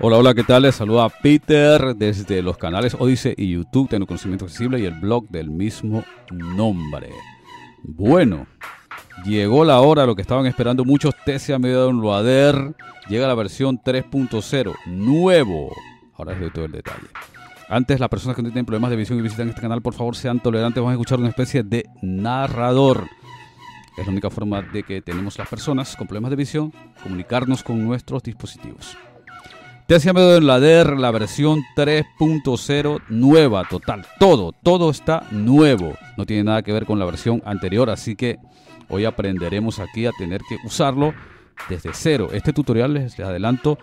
Hola, hola, ¿qué tal? Les saluda Peter desde los canales Odyssey y YouTube, Tengo Conocimiento Accesible y el blog del mismo nombre. Bueno, llegó la hora, lo que estaban esperando muchos, TCA Medio Downloader. Llega la versión 3.0, nuevo. Ahora les doy todo el detalle. Antes, las personas que no tienen problemas de visión y visitan este canal, por favor sean tolerantes. Vamos a escuchar una especie de narrador. Es la única forma de que tenemos las personas con problemas de visión comunicarnos con nuestros dispositivos. TCA Medio Downloader, la versión 3.0 nueva, total. Todo, todo está nuevo. No tiene nada que ver con la versión anterior, así que hoy aprenderemos aquí a tener que usarlo desde cero. Este tutorial, les adelanto,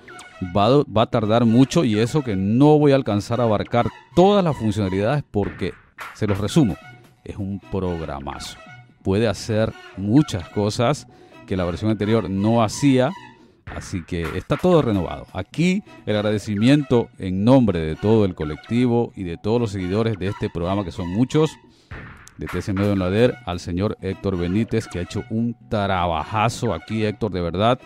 va, va a tardar mucho y eso que no voy a alcanzar a abarcar todas las funcionalidades porque, se los resumo, es un programazo. Puede hacer muchas cosas que la versión anterior no hacía Así que está todo renovado. Aquí el agradecimiento en nombre de todo el colectivo y de todos los seguidores de este programa, que son muchos, de TC Medio en Lader, al señor Héctor Benítez, que ha hecho un trabajazo aquí, Héctor, de verdad.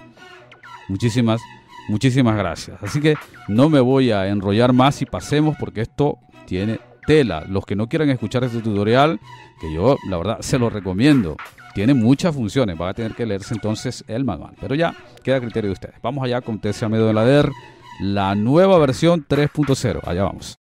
Muchísimas, muchísimas gracias. Así que no me voy a enrollar más y pasemos porque esto tiene tela. Los que no quieran escuchar este tutorial, que yo la verdad se lo recomiendo tiene muchas funciones. Va a tener que leerse entonces el manual. Pero ya queda a criterio de ustedes. Vamos allá con TCA Medio de la DER, la nueva versión 3.0. Allá vamos.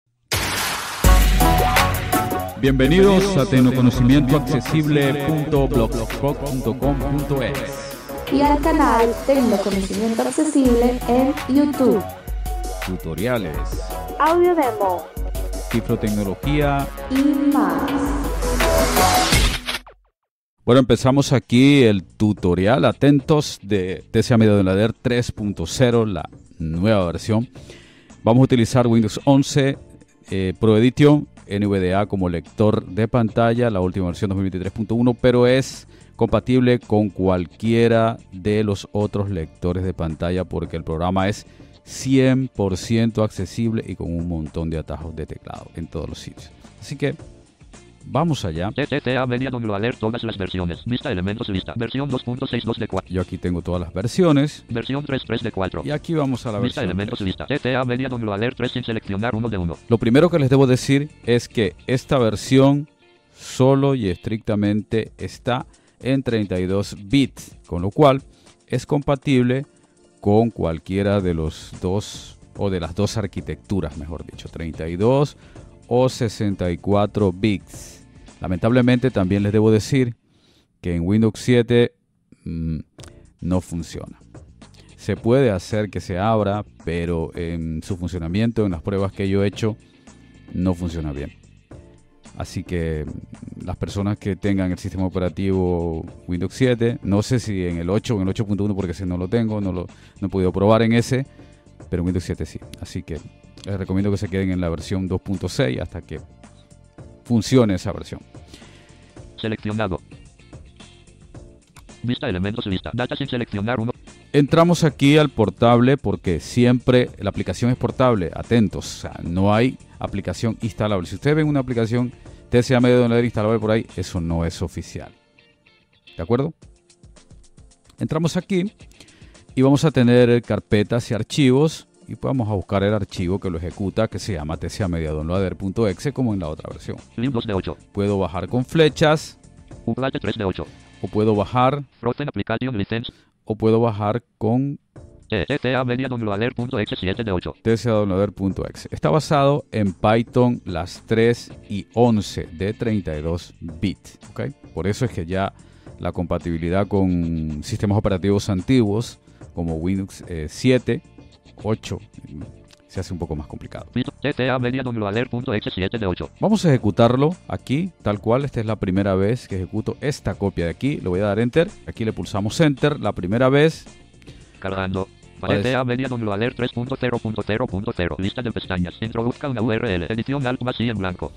Bienvenidos a tecnoconocimientoaccesible.blogspot.com.es y al canal Tecnoconocimiento Accesible en YouTube. Tutoriales, audio demo, cifrotecnología y más. Bueno, empezamos aquí el tutorial. Atentos de TCA Media Lader 3.0, la nueva versión. Vamos a utilizar Windows 11 eh, Pro Edition NVDA como lector de pantalla, la última versión 2023.1, pero es compatible con cualquiera de los otros lectores de pantalla porque el programa es 100% accesible y con un montón de atajos de teclado en todos los sitios. Así que Vamos allá. TCA Media Downloader todas las versiones. Vista elementos lista. Versión 2.62 de 4. Yo aquí tengo todas las versiones. Versión 3.3 de 4. Y aquí vamos a la Vista versión. elementos lista. TCA Media Downloader 3 sin seleccionar uno de uno. Lo primero que les debo decir es que esta versión solo y estrictamente está en 32 bits, con lo cual es compatible con cualquiera de los dos o de las dos arquitecturas, mejor dicho, 32 o 64 bits. Lamentablemente también les debo decir que en Windows 7 mmm, no funciona. Se puede hacer que se abra, pero en su funcionamiento, en las pruebas que yo he hecho, no funciona bien. Así que mm, las personas que tengan el sistema operativo Windows 7, no sé si en el 8 o en el 8.1 porque ese no lo tengo, no lo no he podido probar en ese, pero en Windows 7 sí. Así que les recomiendo que se queden en la versión 2.6 hasta que funcione esa versión. Seleccionado. Vista elementos lista. Data sin seleccionar uno. Entramos aquí al portable porque siempre la aplicación es portable. Atentos, o sea, no hay aplicación instalable. Si ustedes ven una aplicación TCA medio downloader instalable por ahí, eso no es oficial. ¿De acuerdo? Entramos aquí y vamos a tener carpetas y archivos y vamos a buscar el archivo que lo ejecuta que se llama tcamediadownloader.exe como en la otra versión. Lib 2 de 8. Puedo bajar con flechas Uplate 3 de 8. o puedo bajar Frozen Application License. o puedo bajar con TCA Media Downloader.exe 7 de 8. tcdownloader.exe. Está basado en Python las 3 y 11 de 32 bits. ¿ok? Por eso es que ya la compatibilidad con sistemas operativos antiguos como Windows eh, 7, 8 mm, se hace un poco más complicado. TCA Media Downloader.exe 7 de 8. Vamos a ejecutarlo aquí, tal cual. Esta es la primera vez que ejecuto esta copia de aquí. Le voy a dar Enter. Aquí le pulsamos Enter. La primera vez Cargando. Pues- Media Downloader 3.0.0.0. Lista de pestañas. Introduzca una URL. Edición Alt más y en blanco.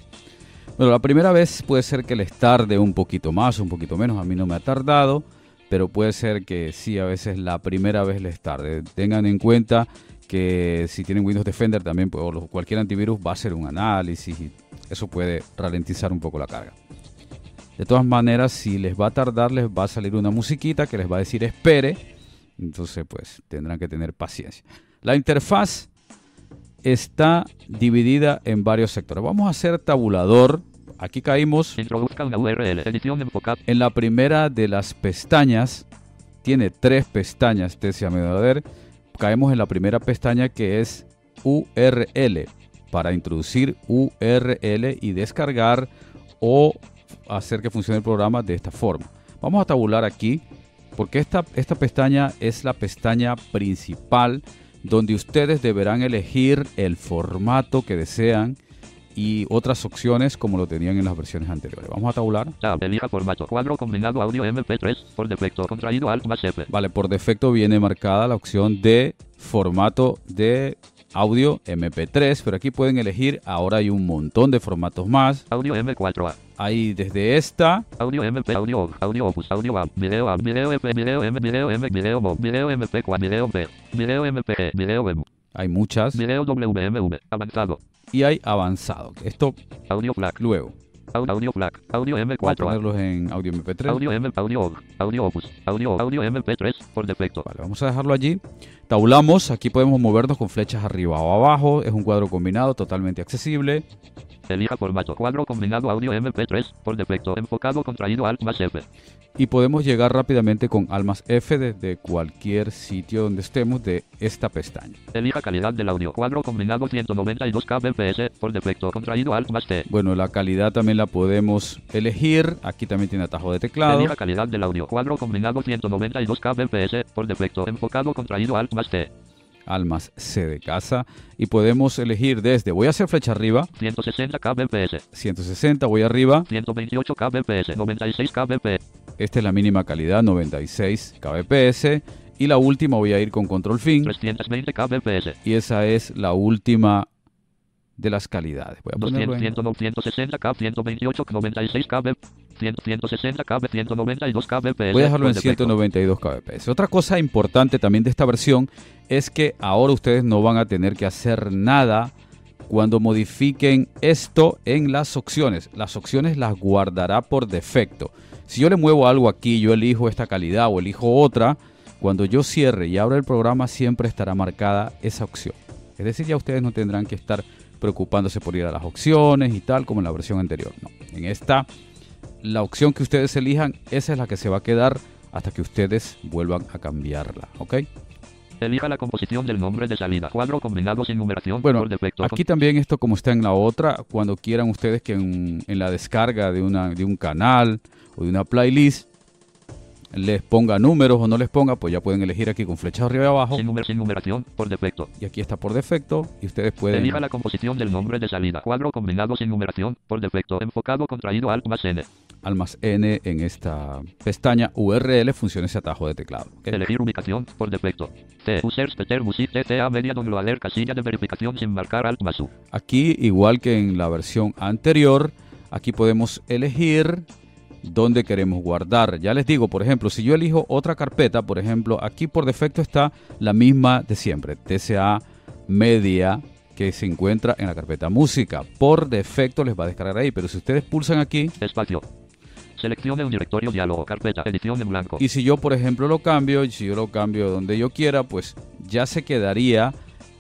Bueno, la primera vez puede ser que les tarde un poquito más, un poquito menos. A mí no me ha tardado, pero puede ser que sí, a veces la primera vez les tarde. Tengan en cuenta que si tienen Windows Defender también, pues, o cualquier antivirus va a hacer un análisis y eso puede ralentizar un poco la carga. De todas maneras, si les va a tardar, les va a salir una musiquita que les va a decir espere. Entonces, pues tendrán que tener paciencia. La interfaz está dividida en varios sectores. Vamos a hacer tabulador. Aquí caímos Introduzca una URL. Edición enfocada. en la primera de las pestañas. Tiene tres pestañas, este se llama a ver. Caemos en la primera pestaña que es URL para introducir URL y descargar o hacer que funcione el programa de esta forma. Vamos a tabular aquí porque esta, esta pestaña es la pestaña principal donde ustedes deberán elegir el formato que desean y otras opciones como lo tenían en las versiones anteriores. Vamos a tabular. Tab. Elija formato. Cuadro combinado audio MP3. Por defecto. Contraído Alt más F. Vale, por defecto viene marcada la opción de formato de audio MP3, pero aquí pueden elegir, ahora hay un montón de formatos más. Audio M4A. Hay desde esta, Audio MP, audio audio Opus, audio AM, video AM, video EP, video M, video M, video MOV, video MP4, video B, video MPG, video M, hay muchas, video WMV, avanzado, y hay avanzado. Esto audio FLAC, luego. au- audio FLAC, audio Vamos a M4A, ponerlos en audio MP3. audio M, audio audio Opus, audio, audio MP3, por defecto. Vale, vamos a dejarlo allí. Tabulamos, aquí podemos movernos con flechas arriba o abajo. Es un cuadro combinado totalmente accesible. Elija formato, cuadro combinado audio MP3, por defecto, enfocado contraído Alt más F. Y podemos llegar rápidamente con Almas F desde cualquier sitio donde estemos de esta pestaña. Elija calidad del audio, cuadro combinado 192 kbps, por defecto, contraído Alt más T. Bueno, la calidad también la podemos elegir. Aquí también tiene atajo de teclado. Elija calidad del audio, cuadro combinado 192 kbps, por defecto, enfocado contraído Alt más T. Almas C de casa. Y podemos elegir desde, voy a hacer flecha arriba, 160 kbps, 160, voy arriba. 128 kbps, 96 kbps, Esta es la mínima calidad, 96 kbps. Y la última voy a ir con control fin. 320 kbps, Y esa es la última de las calidades. Voy a ponerlo 200, en 100, 160 k, 128, 96 kb, 100, 160 kb, 192 kbps. Voy a dejarlo en por defecto. 192 kbps. Otra cosa importante también de esta versión es que ahora ustedes no van a tener que hacer nada cuando modifiquen esto en las opciones. Las opciones las guardará por defecto. Si yo le muevo algo aquí, yo elijo esta calidad o elijo otra, cuando yo cierre y abra el programa siempre estará marcada esa opción. Es decir, ya ustedes no tendrán que estar preocupándose por ir a las opciones y tal como en la versión anterior. No, en esta la opción que ustedes elijan, esa es la que se va a quedar hasta que ustedes vuelvan a cambiarla, ¿ok? Elija la composición del nombre de salida. Cuadro combinado sin numeración Bueno, por defecto. aquí también esto como está en la otra, cuando quieran ustedes que en, en la descarga de, una, de un canal o de una playlist les ponga números o no les ponga, pues ya pueden elegir aquí con flechas arriba y abajo. sin, numer- sin numeración por defecto. Y aquí está por defecto y ustedes pueden... Elija la composición del nombre de salida. Cuadro combinado sin numeración por defecto. Enfocado contraído Alt más N. Almas N en esta pestaña URL funciona ese atajo de teclado. Elegir ubicación por defecto. T. Users Peter Music Media Downloader casilla de verificación sin marcar Alt más U. Aquí, igual que en la versión anterior, aquí podemos elegir dónde queremos guardar. Ya les digo, por ejemplo, si yo elijo otra carpeta, por ejemplo, aquí por defecto está la misma de siempre, TCA Media, que se encuentra en la carpeta música. Por defecto les va a descargar ahí, pero si ustedes pulsan aquí, Espacio. Seleccione un directorio diálogo. Carpeta. Edición en blanco. y si yo, por ejemplo, lo cambio, y si yo lo cambio donde yo quiera, pues ya se quedaría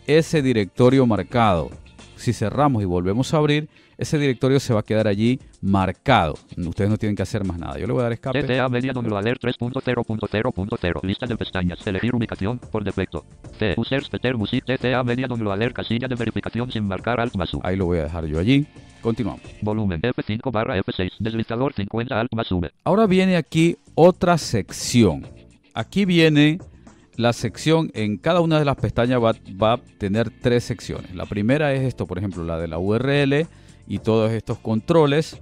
ese directorio marcado. Si cerramos y volvemos a abrir, ese directorio se va a quedar allí marcado. Ustedes no tienen que hacer más nada. Yo le voy a dar escape. TTA Media Downloader 3.0.0.0 Lista de pestañas. Elegir ubicación por defecto. T. Users Peter Music TTA Media Downloader casilla de verificación sin marcar Alt más U. Ahí lo voy a dejar yo allí. Continuamos. Volumen F5 barra F6. Deslizador 50 Alt más V. Ahora viene aquí otra sección. Aquí viene la sección, en cada una de las pestañas va, va a tener tres secciones. La primera es esto, por ejemplo, la de la URL y todos estos controles.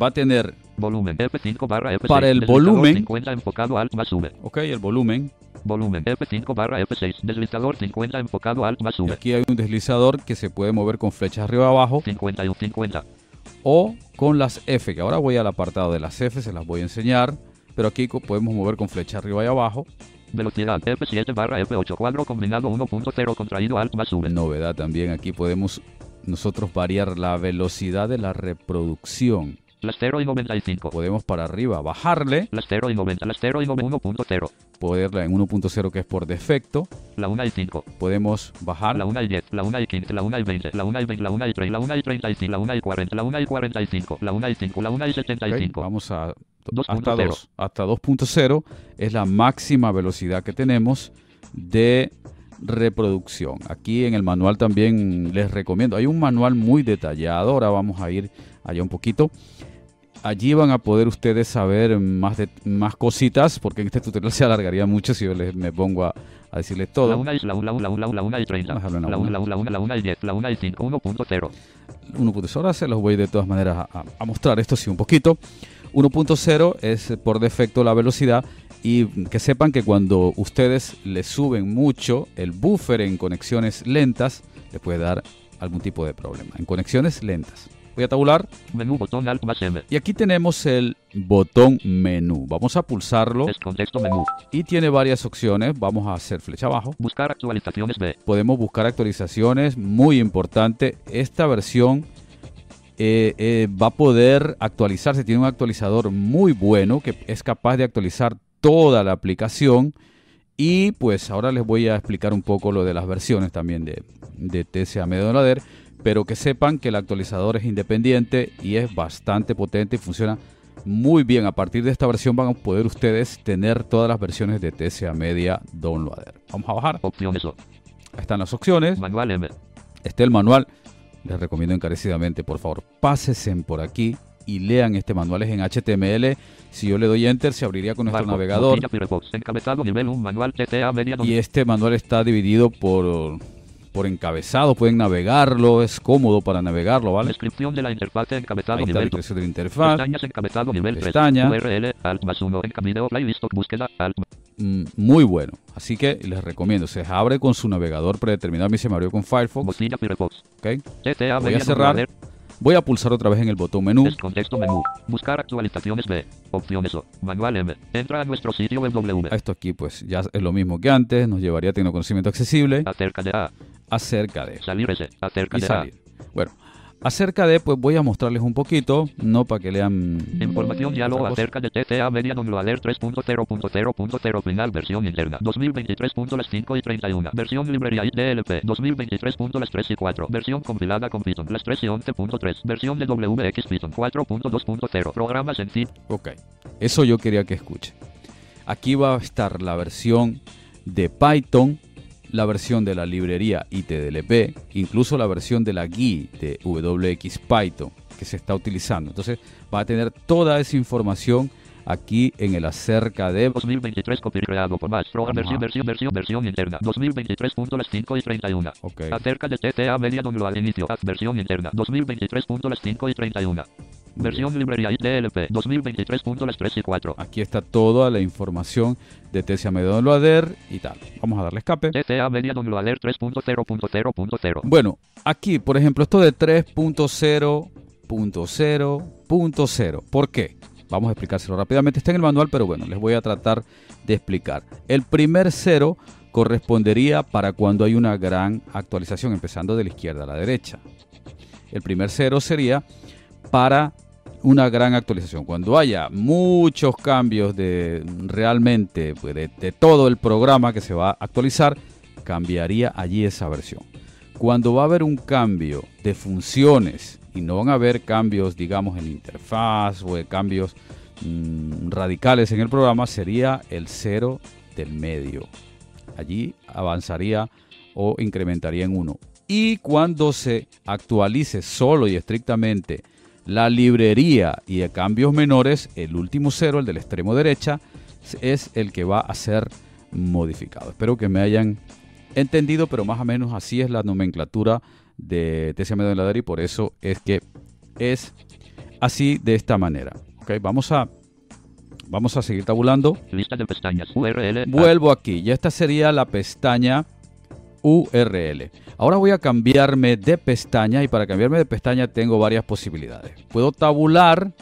Va a tener, Volumen F5 barra F6. Para el volumen. 50 enfocado Alt más V. ok, el volumen. Volumen F5 barra F6. Deslizador 50 enfocado Alt más Y V. aquí hay un deslizador que se puede mover con flechas arriba y abajo 51 50. o con las F, que ahora voy al apartado de las F, se las voy a enseñar. Pero aquí podemos mover con flecha arriba y abajo. Velocidad F7 barra F8. Cuadro combinado 1.0 contraído Alt más V. Novedad también, aquí podemos nosotros variar la velocidad de la reproducción. Las 0 y 95. Podemos para arriba bajarle, Las 0 y 90. Las 0 y 1.0. poderla en 1.0 que es por defecto. La 1 y 5. Podemos bajar La 1 y 10, la 1 y 15, la 1 y 20, la 1 y 20, la 1 y 30, la 1 y 35, la 1 y 40, la 1 y 45, la 1 y 5, la 1 y Ok, 75. Vamos a 2.0. hasta 2. Hasta 2.0 es la máxima velocidad que tenemos de reproducción. Aquí en el manual también les recomiendo. Hay un manual muy detallado. Ahora vamos a ir allá un poquito. Allí van a poder ustedes saber más, de, más cositas, porque en este tutorial se alargaría mucho si yo les, me pongo a, a decirles La todo. 1 y la 1, la 1, la 1, la 1 y 30, Déjalo en la la una. 1, la 1, la 1, la 1 y 10, la 1 y 5, 1.0. 1.0 ahora se los voy de todas maneras a, a- mostrar esto sí un poquito 1.0 es por defecto la velocidad y que sepan que cuando ustedes le suben mucho el buffer en conexiones lentas le puede dar algún tipo de problema en conexiones lentas voy a tabular Menú botón Alt más M. y aquí tenemos el botón menú vamos a pulsarlo Es contexto menú. y tiene varias opciones vamos a hacer flecha abajo Buscar actualizaciones B. podemos buscar actualizaciones. Muy importante, esta versión eh, eh, va a poder actualizarse. Tiene un actualizador muy bueno que es capaz de actualizar toda la aplicación. Y pues ahora les voy a explicar un poco lo de las versiones también de, de TSA Medolader. Pero que sepan que el actualizador es independiente y es bastante potente y funciona muy bien. A partir de esta versión van a poder ustedes tener todas las versiones de TSA Media Downloader. Vamos a bajar. Opciones. Ahí están las opciones. Manual M. Este el manual. Les recomiendo encarecidamente, por favor, pásense por aquí y lean este manual. Es en HTML. Si yo le doy Enter, se abriría con nuestro Barco, navegador. Nivel 1 manual TTA media Y este manual está dividido por, por encabezado. Pueden navegarlo. Es cómodo para navegarlo, ¿vale? Descripción de la interfaz encabezado Ahí está la nivel 2. descripción de la interfaz. Pestañas encabezado nivel 3. Pestaña. URL Alt más 1 en video playlist búsqueda Alt Mm, Muy bueno. Así que les recomiendo. Se abre con su navegador predeterminado. A mí se me abrió con Firefox. Mozilla Firefox. ¿ok? TTA Voy a cerrar. Voy a pulsar otra vez en el botón menú. Es contexto menú. Buscar actualizaciones B. Opciones O. Manual M. Entra a nuestro sitio web W. Esto aquí pues ya es lo mismo que antes. Nos llevaría a Tecnoconocimiento Accesible. Acerca de A. Acerca de... Salir S. Acerca y de A. salir. Bueno, acerca de, pues voy a mostrarles un poquito, no para que lean. Información diálogo acerca de TTA Media Downloader 3.0.0.0 final versión interna 2023.5 y 31 versión librería IDLP 2023.3 y 4 versión compilada con Python las 3 y 11.3 versión de WX Python 4.2.0 programas en sí Ok, eso yo quería que escuche. Aquí va a estar la versión de Python, la versión de la librería ITDLP, incluso la versión de la GUI de WX Python que se está utilizando. Entonces va a tener toda esa información aquí en el acerca de 2023 copy creado por más program versión versión versión versión interna 2023.5 y 31 Ok. acerca de TTA Media Download inicio versión interna 2023.5 y 31 versión librería IDLP 2023.3 y 4 Aquí está toda la información de Medio Downloader y tal. Vamos a darle escape. TTA Media Downloader 3.0.0.0 Bueno, aquí, por ejemplo, esto de 3.0.0.0. ¿Por qué? Vamos a explicárselo rápidamente. Está en el manual, pero bueno, les voy a tratar de explicar. El primer cero correspondería para cuando hay una gran actualización, empezando de la izquierda a la derecha. El primer cero sería para una gran actualización. Cuando haya muchos cambios de realmente pues, de, todo el programa que se va a actualizar, cambiaría allí esa versión. Cuando va a haber un cambio de funciones y no van a haber cambios, digamos, en interfaz o de cambios mm, radicales en el programa, sería el cero del medio. Allí avanzaría o incrementaría en 1. Y cuando se actualice solo y estrictamente la librería y de cambios menores, el último cero, el del extremo derecha, es el que va a ser modificado. Espero que me hayan entendido, pero más o menos así es la nomenclatura de TCM Downloader y por eso es que es así de esta manera. Ok, vamos a vamos a seguir tabulando. Lista de pestañas URL Vuelvo aquí, ya esta sería la pestaña URL. Ahora voy a cambiarme de pestaña y para cambiarme de pestaña tengo varias posibilidades. Puedo tabular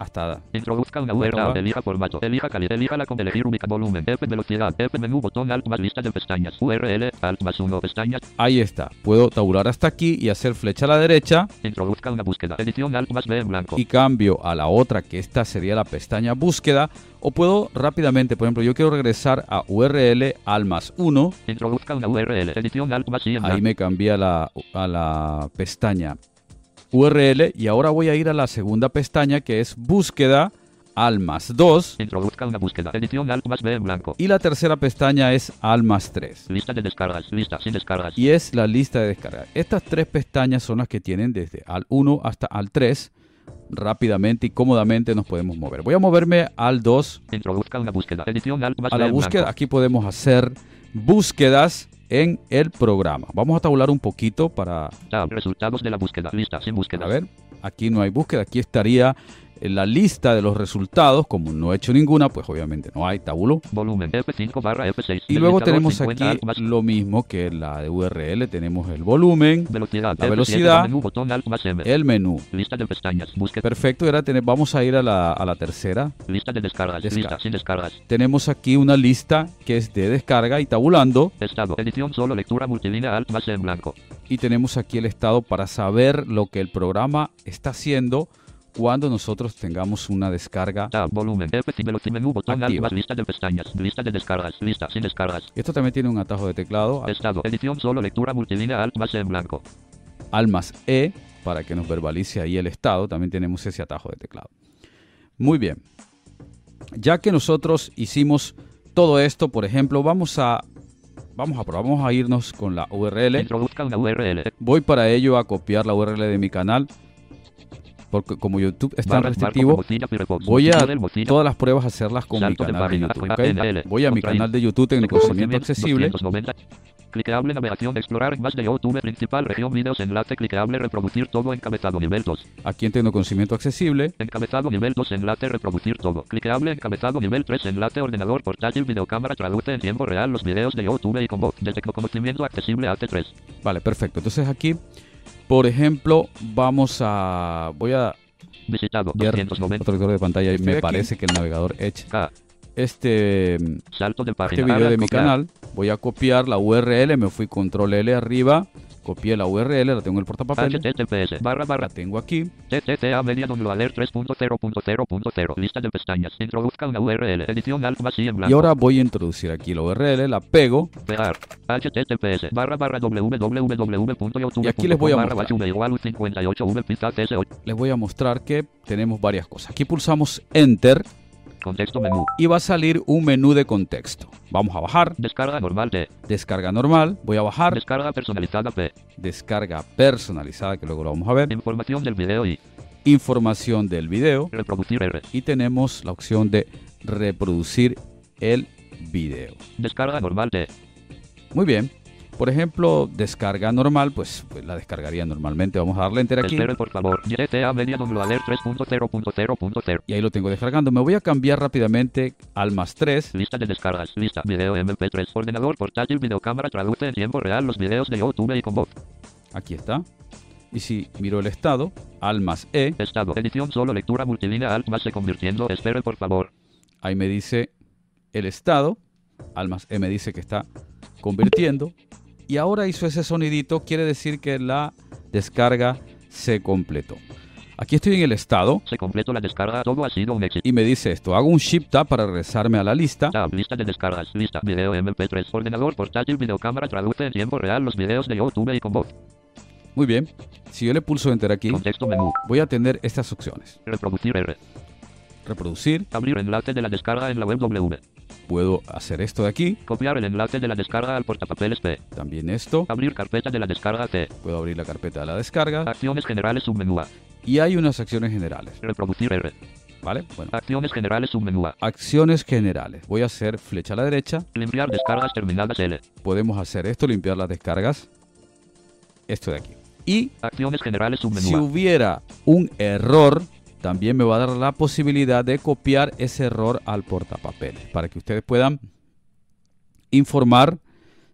hasta Introduzca una URL, elija formato, elija calidad, elija la con elegir ubica volumen, F velocidad, F menú, botón alt más lista de pestañas, URL, alt más uno pestañas, ahí está. Puedo tabular hasta aquí y hacer flecha a la derecha. Introduzca una búsqueda, edición alt más B en blanco, y cambio a la otra que esta sería la pestaña búsqueda. O puedo rápidamente, por ejemplo, yo quiero regresar a URL al más 1, introduzca una URL, edición alt más I en ahí blanco, me cambié a la, a la pestaña URL y ahora voy a ir a la segunda pestaña que es búsqueda al más 2 introduzca una búsqueda, edición alt más B en blanco, y la tercera pestaña es al más 3 lista de descargas, lista sin descargas, y es la lista de descarga. Estas tres pestañas son las que tienen desde al 1 hasta al 3. Rápidamente y cómodamente nos podemos mover. Voy a moverme al 2 introduzca una búsqueda, edición a la búsqueda. Aquí podemos hacer búsquedas en el programa. Vamos a tabular un poquito para resultados de la búsqueda, lista sin búsqueda, A ver, aquí no hay búsqueda, aquí estaría la lista de los resultados, como no he hecho ninguna, pues obviamente no hay tabulo. volumen, F5 barra F6, Y luego tenemos 50 aquí lo mismo que la de URL, tenemos el volumen, velocidad, la F7 velocidad, menú, botón alt más M, el menú. lista de pestañas, búsqueda, Perfecto, ahora tenemos, vamos a ir a la, a la tercera. lista de descargas, Descarga. lista sin descargas, Tenemos aquí una lista que es de descarga y tabulando, estado, edición solo, lectura multilínea alt más en blanco, y tenemos aquí el estado para saber lo que el programa está haciendo cuando nosotros tengamos una descarga tab, volumen, F5 velocidad menú, botón alt Activa. más lista de pestañas, lista de descargas, lista sin descargas, Esto también tiene un atajo de teclado. estado, edición solo, lectura multilínea alt más en blanco, al más E para que nos verbalice ahí el estado. También tenemos ese atajo de teclado. Muy bien. Ya que nosotros hicimos todo esto, por ejemplo, vamos a vamos a probar, vamos a irnos con la URL. introduzca una URL, Voy para ello a copiar la URL de mi canal. Porque como YouTube es tan restrictivo, voy a todas las pruebas hacerlas con mi canal de YouTube. adjunta, ¿ok? NL, Voy a mi canal de YouTube Tecnoconocimiento Accesible. 290. Clicable navegación, explorar más de YouTube principal, región videos, enlace clicable, reproducir todo, encabezado nivel 2. Aquí en Tecnoconocimiento Accesible. Encabezado nivel 2, enlace, reproducir todo. Clicable, encabezado nivel 3, enlace, ordenador, portátil, videocámara, traduce en tiempo real los videos de YouTube y con voz. De Tecnoconocimiento accesible AT3. Vale, perfecto. Entonces aquí, por ejemplo, vamos a... Voy a Visitado, ver 290. otro lector de pantalla y me aquí. parece que el navegador Edge. K. Este, Salto de este página. video Ahora de mi canal, voy a copiar la URL, me fui control L arriba, copié la URL, la tengo en el portapapeles, HTTPS, barra, la barra, tengo aquí, TTTA Media Alert 3.0.0.0. Lista de pestañas. Introduzca una URL. Edición alt y en blanco. y ahora voy a introducir aquí la URL, la pego, Pegar. HTTPS barra barra www.youtube.com Y aquí les voy a mostrar. bajo V igual 58 V pizza TS8. les voy a mostrar que tenemos varias cosas. Aquí pulsamos Enter Contexto menú. y va a salir un menú de contexto. Vamos a bajar, Descarga normal T. descarga normal, voy a bajar, Descarga personalizada P. descarga personalizada, que luego lo vamos a ver, Información del video y información del video, reproducir R. y tenemos la opción de reproducir el video. Descarga normal T. Muy bien. Por ejemplo, descarga normal, pues, pues la descargaría normalmente. Vamos a darle enter aquí Espere por favor. TTA Media Download Alert 3.0.0.0. y ahí lo tengo descargando. Me voy a cambiar rápidamente al más 3. Lista de descargas. Lista. Video MP3. Ordenador portátil. Videocámara. Traduce en tiempo real los videos de YouTube y con voz. Aquí está. Y si miro el estado, al más E, Estado. Edición solo. Lectura multilínea. Alt más se convirtiendo. Espere por favor. ahí me dice el estado. Al más E me dice que está convirtiendo. Y ahora hizo ese sonidito, quiere decir que la descarga se completó. Aquí estoy en el estado Se completó la descarga. Todo ha sido un éxito. y me dice esto. Hago un Shift Tab para regresarme a la lista. Tab, lista de descargas, lista, video MP3, ordenador portátil, videocámara, traduce en tiempo real los videos de YouTube y con voz. Muy bien. Si yo le pulso Enter aquí, Contexto menú, voy a tener estas opciones. reproducir R, Reproducir. abrir enlace de la descarga en la web W, Puedo hacer esto de aquí. copiar el enlace de la descarga al portapapeles P, También esto. abrir carpeta de la descarga T, Puedo abrir la carpeta de la descarga. acciones generales submenú A, Y hay unas acciones generales. reproducir R, ¿Vale? Bueno. acciones generales submenú A, Acciones generales. Voy a hacer flecha a la derecha. limpiar descargas terminadas L, Podemos hacer esto, limpiar las descargas. Esto de aquí. Y acciones generales si submenú A, hubiera un error, también me va a dar la posibilidad de copiar ese error al portapapeles. Para que ustedes puedan informar,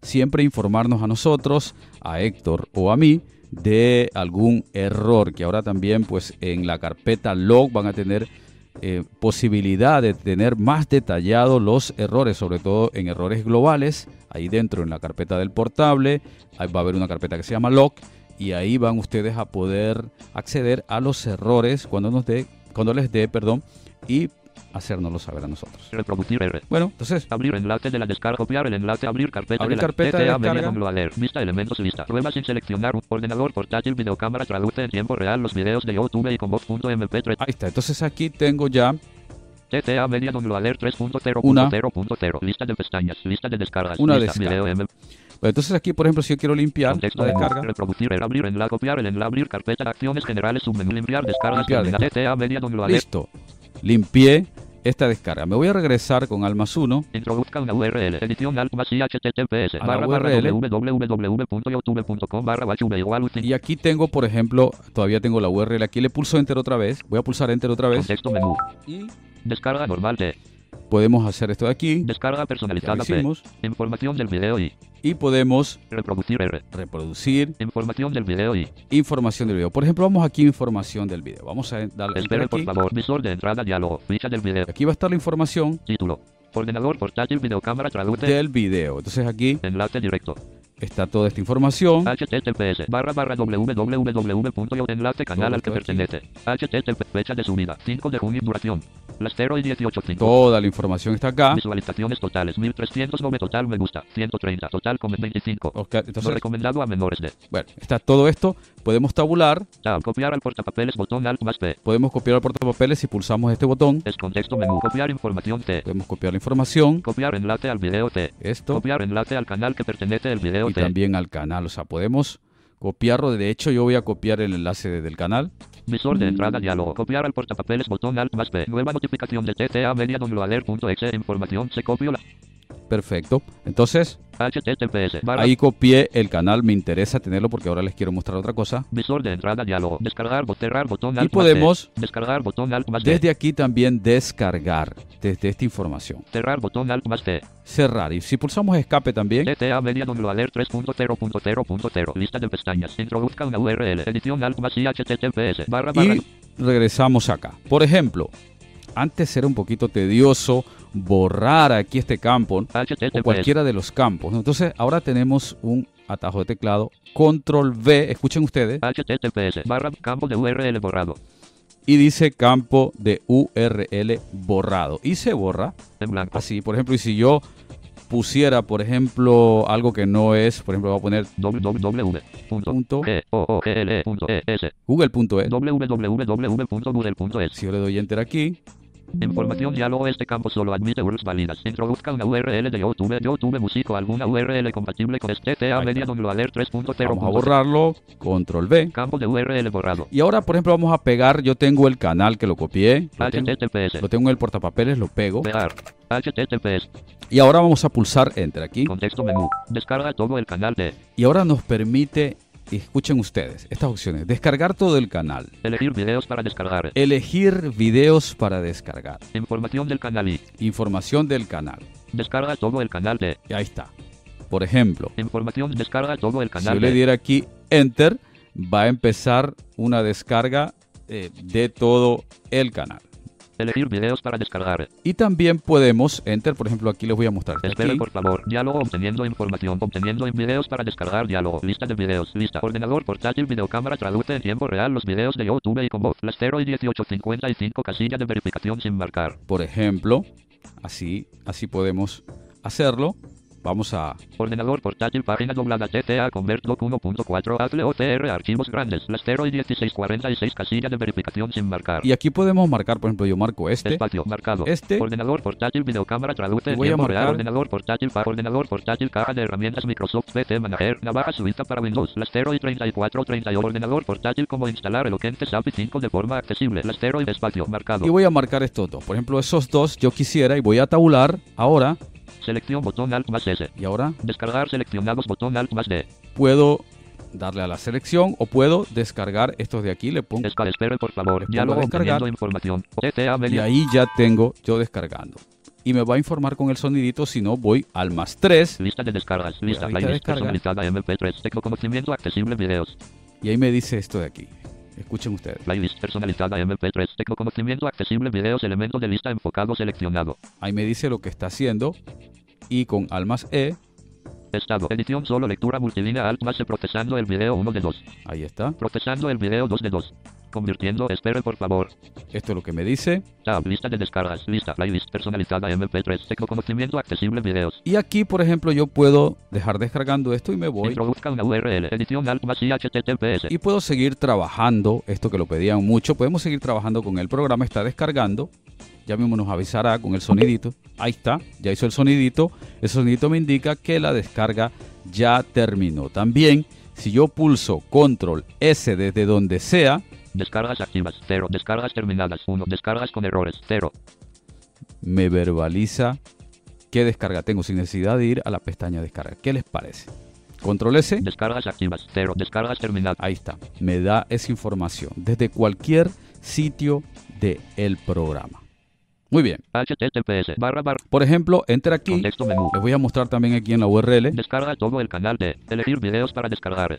siempre informarnos a nosotros, a Héctor o a mí, de algún error. Que ahora también, pues en la carpeta log van a tener eh, posibilidad de tener más detallados los errores, sobre todo en errores globales. Ahí dentro en la carpeta del portable ahí va a haber una carpeta que se llama log y ahí van ustedes a poder acceder a los errores cuando nos dé, cuando les dé, perdón, y hacérnoslo saber a nosotros. Reproducir R. Bueno, entonces Abrir enlace de la descarga. Copiar el enlace. Abrir carpeta Abrir de la carpeta de descarga. Alert. Vista elementos lista. Prueba sin seleccionar. Ordenador portátil videocámara traduce en tiempo real los videos de YouTube y con voz.mp3. ahí está. Entonces aquí tengo ya TTA Media Download Alert Una. 3.0.0.0. Lista de pestañas. Lista de descargas. Una lista, descarga. Video Bueno, entonces aquí, por ejemplo, si yo quiero limpiar Contexto la descarga, Reproducir R. Abrir enlace. Copiar el. Abrir carpeta de acciones generales. Submenú. Limpiar Combina- TTA Media Alert. listo. Limpié esta descarga. Me voy a regresar con Almas 1. Introduzca una URL. Edición alt más y https. A Barra URL. www.youtube.com barra igual Y aquí tengo, por ejemplo, todavía tengo la URL. Aquí le pulso Enter otra vez. Voy a pulsar Enter otra vez. Contexto menú. Y Descarga normal de. Podemos hacer esto de aquí. Descarga personalizada P. hicimos. Información del video y. Y podemos Reproducir R. reproducir Información del video y. información del video. Por ejemplo, vamos aquí información del video. Vamos a darle Espere por aquí. favor. Visor de entrada diálogo. Ficha del video. Aquí va a estar la información Título. Ordenador portátil videocámara traduce. del video. Entonces aquí Enlace directo. Está toda esta información. https barra barra www. enlace canal al que aquí. pertenece. http fecha de subida 5 de junio duración. Lastero y 18.5. Toda la información está acá. Visualizaciones totales 1309 total me gusta 130 total con 25. Ok, No Entonces, recomendado a menores de. bueno, está todo esto. Podemos tabular. Tab. Copiar al portapapeles botón alt más P. Podemos copiar el portapapeles si pulsamos este botón. Es contexto menú. Copiar información T. Podemos copiar la información. Copiar enlace al video T. Esto. Copiar enlace al canal que pertenece el video y T. también al canal. O sea, podemos copiarlo. De hecho, yo voy a copiar el enlace de- del canal. Visor de entrada diálogo. Copiar al portapapeles botón alt más P. Nueva notificación de TTA media downloader.exe. Información se copió la Perfecto. Entonces, https barra ahí copié el canal. Me interesa tenerlo porque ahora les quiero mostrar otra cosa. visor de entrada diálogo. Descargar cerrar botón alt Y podemos, descargar botón alt más desde aquí también, descargar desde esta información. cerrar botón alt más T. Cerrar. Y si pulsamos escape también, TTA media downloader 3.0.0.0 lista de pestañas. Introduzca una URL. Edición alt más y https barra barra y regresamos acá. Por ejemplo, antes era un poquito tedioso borrar aquí este campo o cualquiera de los campos. Entonces ahora tenemos un atajo de teclado, control V, escuchen ustedes, https barra campo de URL borrado. y dice campo de URL borrado. Y se borra En blanco. así, por ejemplo, y si yo pusiera, por ejemplo, algo que no es, por ejemplo, voy a poner www. Punto. punto G O O G L E E www.google.es. Si yo le doy enter aquí, Información diálogo este campo solo admite URLs válidas. Introduzca una URL de YouTube, YouTube Music o alguna URL compatible con este Ahí Media. Downloader 3.0. vamos a borrarlo, control V. Campo de URL borrado. Y ahora, por ejemplo, vamos a pegar, yo tengo el canal que lo copié, lo tengo, lo tengo en el portapapeles, lo pego. Pegar. https. Y ahora vamos a pulsar enter aquí. Contexto menú. Descarga todo el canal de. Y ahora nos permite, escuchen ustedes, estas opciones. Descargar todo el canal. Elegir videos para descargar. Elegir videos para descargar. Información del canal y. Información del canal. Descarga todo el canal de. Y ahí está. Por ejemplo, Información descarga todo el si canal yo le diera aquí enter, va a empezar una descarga eh, de todo el canal. Elegir videos para descargar. Y también podemos enter, por ejemplo, aquí les voy a mostrar. Espere Aquí, por favor. Diálogo obteniendo información. Obteniendo videos para descargar. Diálogo. Lista de videos. Lista. Ordenador portátil. Videocámara. Traduce en tiempo real los videos de YouTube y con voz. Lastero y 1855. Casilla de verificación sin marcar. por ejemplo, así, así podemos hacerlo. Vamos a Ordenador portátil. Página doblada. TTA. Convert Doc 1.4. Atle OTR. Archivos grandes. Lastero y 1646. Casilla de verificación sin marcar. y aquí podemos marcar, por ejemplo, yo marco este. Espacio marcado. Este. Ordenador portátil, videocámara, traduce voy a tiempo real. marcar- Ordenador portátil, para ordenador portátil, caja de herramientas Microsoft PC Manager, navaja suiza para Windows, Lastero y 3430 ordenador portátil como instalar Eloquente SAPI 5 de forma accesible, Lastero y espacio marcado. Y voy a marcar estos dos. Por ejemplo, esos dos yo quisiera y voy a tabular ahora. Selección botón Alt más S. Y ahora Descargar seleccionados botón Alt más D. puedo darle a la selección o puedo descargar estos de aquí. Le pongo Escal, espere por favor. pongo Diálogo a descargar. información. TTA y ahí ya tengo yo descargando. Y me va a informar con el sonidito. Si no, voy al más 3 Lista de descargas. Lista lista de playlist descarga. personalizada MP3. Tecnoconocimiento accesible videos. y ahí me dice esto de aquí. Escuchen ustedes. Playlist personalizada MP3. Tecnoconocimiento accesible. Videos. Elementos de lista enfocado seleccionado. Ahí me dice lo que está haciendo. Y con Almas E, Estado. Edición solo. Lectura multilínea. Alt más. Procesando el video 1 de 2. ahí está. Procesando el video 2 de 2. Convirtiendo. Espere por favor. Esto es lo que me dice. Tab. Lista de descargas. Lista. Playlist personalizada MP3. Tecnoconocimiento accesible. Videos. Y aquí, por ejemplo, yo puedo dejar descargando esto y me voy. Introduzca una URL. Edición Alt más y HTTPS. Y puedo seguir trabajando, esto que lo pedían mucho, podemos seguir trabajando con el programa, está descargando, ya mismo nos avisará con el sonidito, ahí está, ya hizo el sonidito, ese sonidito me indica que la descarga ya terminó. También, si yo pulso control S desde donde sea, Descargas activas. 0. Descargas terminadas. 1. Descargas con errores. 0. me verbaliza qué descarga tengo sin necesidad de ir a la pestaña descarga. ¿Qué les parece? Control S, Descargas activas. 0. Descargas terminadas. ahí está, me da esa información desde cualquier sitio del programa. Muy bien. HTTPS. Barra barra. Por ejemplo, enter aquí. Contexto menú. Les voy a mostrar también aquí en la URL. Descarga todo el canal de. Elegir videos para descargar.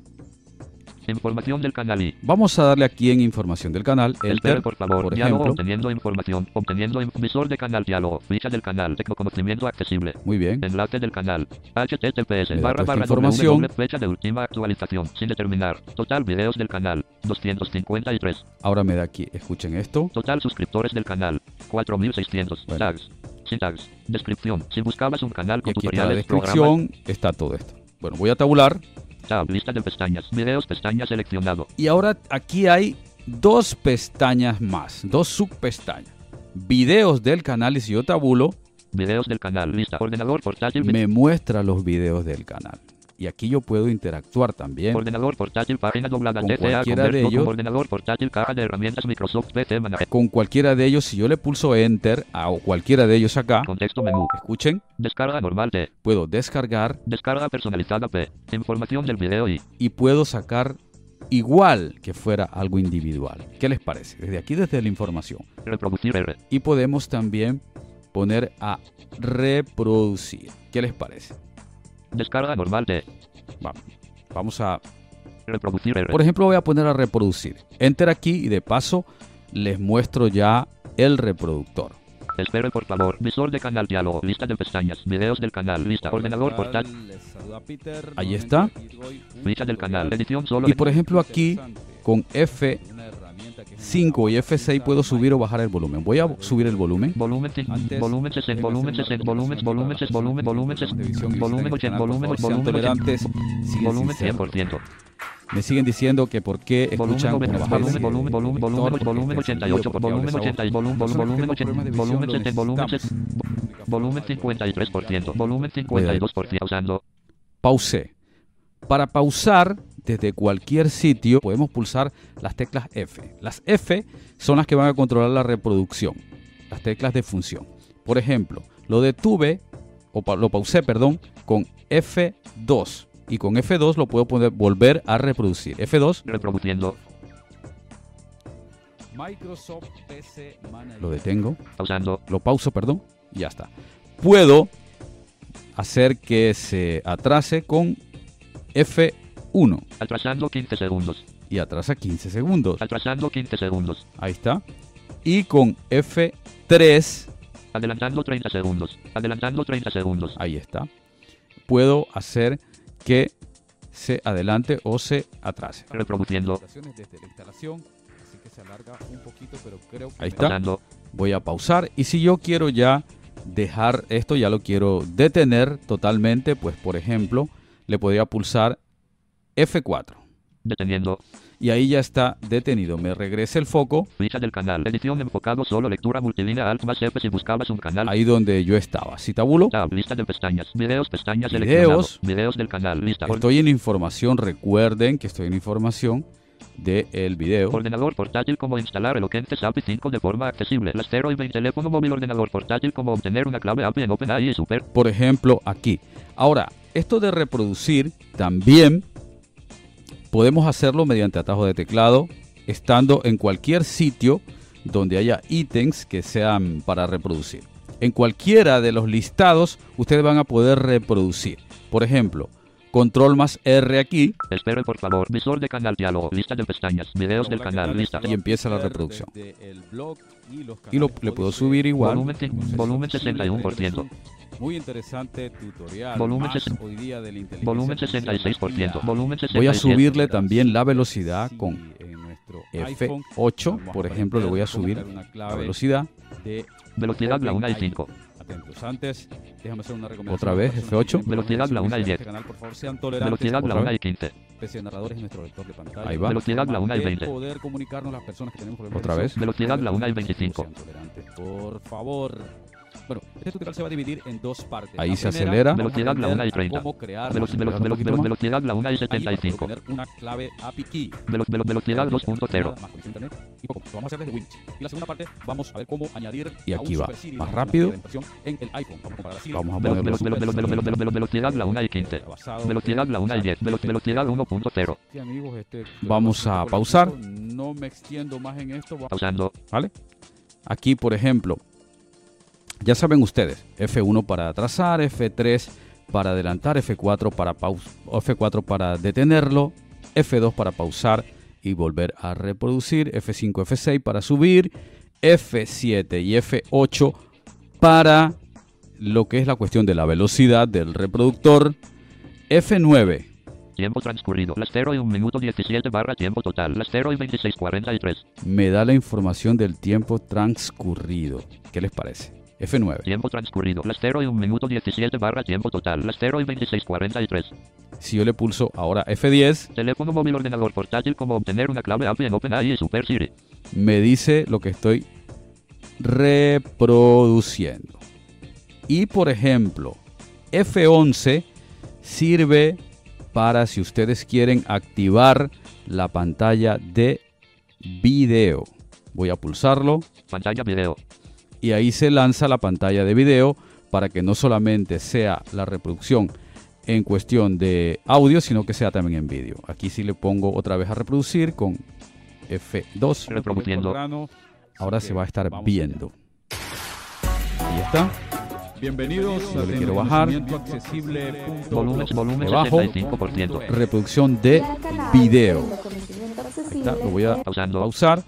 Información del canal y. Vamos a darle aquí en información del canal. Enter, por favor. por diálogo ejemplo. obteniendo información. Obteniendo visor de canal diálogo. Ficha del canal. Tecnoconocimiento accesible. Muy bien. Enlace del canal. HTTPS. Barra barra información. Fecha de última actualización. Sin determinar. Total videos del canal. 253. Ahora me da aquí. Escuchen esto. Total suscriptores del canal. 4600. Bueno. Tags. Sin tags. Descripción. Si buscabas un canal Y con aquí está la tutoriales, programas, descripción. Está todo esto. Bueno, voy a tabular. Tab, lista de pestañas, videos, pestaña seleccionado. Y ahora aquí hay dos pestañas más. Dos subpestañas. Videos del canal. Y si yo tabulo, Videos del canal, lista, ordenador portátil, me muestra los videos del canal. Y aquí yo puedo interactuar también. ordenador portátil, página doblada, Con TCA, cualquiera de ellos. ordenador portátil, caja de herramientas Microsoft PC Manager, Con cualquiera de ellos, si yo le pulso enter a o cualquiera de ellos acá, contexto menú, escuchen, descarga normal de, puedo descargar descarga personalizada P, información del video y, y puedo sacar igual que fuera algo individual. ¿Qué les parece? Desde aquí, desde la información. reproducir R, Y podemos también poner a reproducir. ¿Qué les parece? Descarga normal de, Vamos, vamos a... reproducir R, Por ejemplo, voy a poner a reproducir. Enter aquí y de paso les muestro ya el reproductor. espere por favor, visor de canal diálogo, lista de pestañas, videos del canal, lista, ordenador portátil, Ahí está. ficha del canal, edición solo Y por ejemplo aquí con F5 y F6 puedo subir o bajar el volumen. Voy a subir el volumen. Volumen, volumen 60, volumen 60, volumen, volumen 60, volumen, volumen 60, Televisión y volumen 80, volumen, volumen 80, tolerantes, siguen volumen sin serlo. 100%, Me siguen diciendo que por qué volumen escuchan 90, una volumen, volumen, volumen, volumen, volumen está 88, encendido, porque volumen habla esa 80, voz. volumen, Personas que volumen tengan 80, problemas de visión, volumen lo 70, volumen necesitamos. volumen 53%, volumen 52% usando, Pausé. Para pausar desde cualquier sitio podemos pulsar las teclas F. Las F son las que van a controlar la reproducción, las teclas de función. Por ejemplo, lo detuve o pa- lo pausé, perdón, con F2 y con F2 lo puedo poner, volver a reproducir. F2 reproduciendo, Microsoft PC Manager. Lo detengo, pausando, lo pauso, perdón, y ya está. Puedo hacer que se atrase con F1 atrasando 15 segundos, y atrasa 15 segundos. atrasando 15 segundos, Ahí está. Y con F3, adelantando 30 segundos, adelantando 30 segundos, ahí está. Puedo hacer que se adelante o se atrase. reproduciendo, Desde la instalación, así que se alarga un poquito, pero creo que Ahí está. Voy a pausar y si yo quiero ya dejar esto, ya lo quiero detener totalmente, pues por ejemplo, le podría pulsar F4 deteniendo, y ahí ya está detenido. Me regresa el foco ficha del canal, edición enfocado solo, lectura multilínea, alt más F si buscabas un canal, ahí donde yo estaba. Si tabulo, Tab, lista de pestañas, videos, pestañas Videos. videos del canal, lista, estoy en información. Recuerden que estoy en información del video. ordenador portátil, como instalar el Oquente API 5 de forma accesible, las 0 y 20 teléfono móvil, ordenador portátil, como obtener una clave API en OpenAI y Super, Por ejemplo, aquí. Ahora, esto de reproducir también podemos hacerlo mediante atajo de teclado, estando en cualquier sitio donde haya ítems que sean para reproducir. En cualquiera de los listados ustedes van a poder reproducir. Por ejemplo, control más R aquí Espere por favor. Visor de canal diálogo. Lista de pestañas. Videos del canal. Lista. y empieza la reproducción. Y lo, le puedo subir igual. Volumen, volumen 61%. Muy interesante tutorial. Volumen más hoy día de la Volumen artificial 66%. Volumen 67%. Voy a subirle también la velocidad con en nuestro iPhone F8, vamos a por ejemplo, le voy a subir la velocidad. de Velocidad la 1 y 5. atentos. Antes, déjame hacer una recomendación. Otra vez, a las personas F8. que quieren Velocidad la 1 y suscribirse a 10. este canal, por favor, sean tolerantes Velocidad la otra 1 vez. y 15. Especie de narradores en nuestro lector de pantalla. Ahí va. Velocidad la 1 y De 20. poder comunicarnos las personas que tenemos problemas Otra de vez. Velocidad la 1 y 25. Sean tolerantes, por favor. Bueno, este tutorial se va a dividir en dos partes. Ahí La se primera, acelera. Velocidad la 1 y aprender 30. Cómo crear velocidad la 1 y Ahí vamos a 75. obtener una clave API key. Velo- velo- velocidad 2.0. Más conexión a internet y poco. Lo vamos a hacer desde Winch. Y la segunda parte vamos a ver cómo añadir Y aquí va, más rápido. en el iPhone. Vamos a velo- Velocidad la 1 y 15. Velocidad la 1 y 10. Velo- Velocidad 1.0. Sí, amigos, este, Vamos a pausar. No me extiendo más en esto. Pausando. ¿Vale? Aquí, por ejemplo, ya saben ustedes, F1 para atrasar, F3 para adelantar, F4 para paus F4 para detenerlo, F2 para pausar y volver a reproducir, F5, F6 para subir, F7 y F8 para lo que es la cuestión de la velocidad del reproductor, F9 Tiempo transcurrido. Las 0 y 1 minuto 17 barra tiempo total. Las 0 y 26.43. me da la información del tiempo transcurrido. ¿Qué les parece? F9. Tiempo transcurrido. Las 0 y 1 minuto 17 barra tiempo total. Las 0 y 26.43. Si yo le pulso ahora F10, Teléfono móvil ordenador portátil como obtener una clave API en OpenAI y Super Siri. me dice lo que estoy reproduciendo. Y por ejemplo, F11 sirve para si ustedes quieren activar la pantalla de video. Voy a pulsarlo Pantalla video. Y ahí se lanza la pantalla de video para que no solamente sea la reproducción en cuestión de audio, sino que sea también en vídeo. Aquí sí le pongo otra vez a reproducir con F2. Reproduciendo. Ahora se va a estar viendo. Ahí está. Bienvenidos Yo a le quiero bajar. Volumen, volumen Debajo. 75%. Reproducción de video. Ahí está, lo voy a pausar.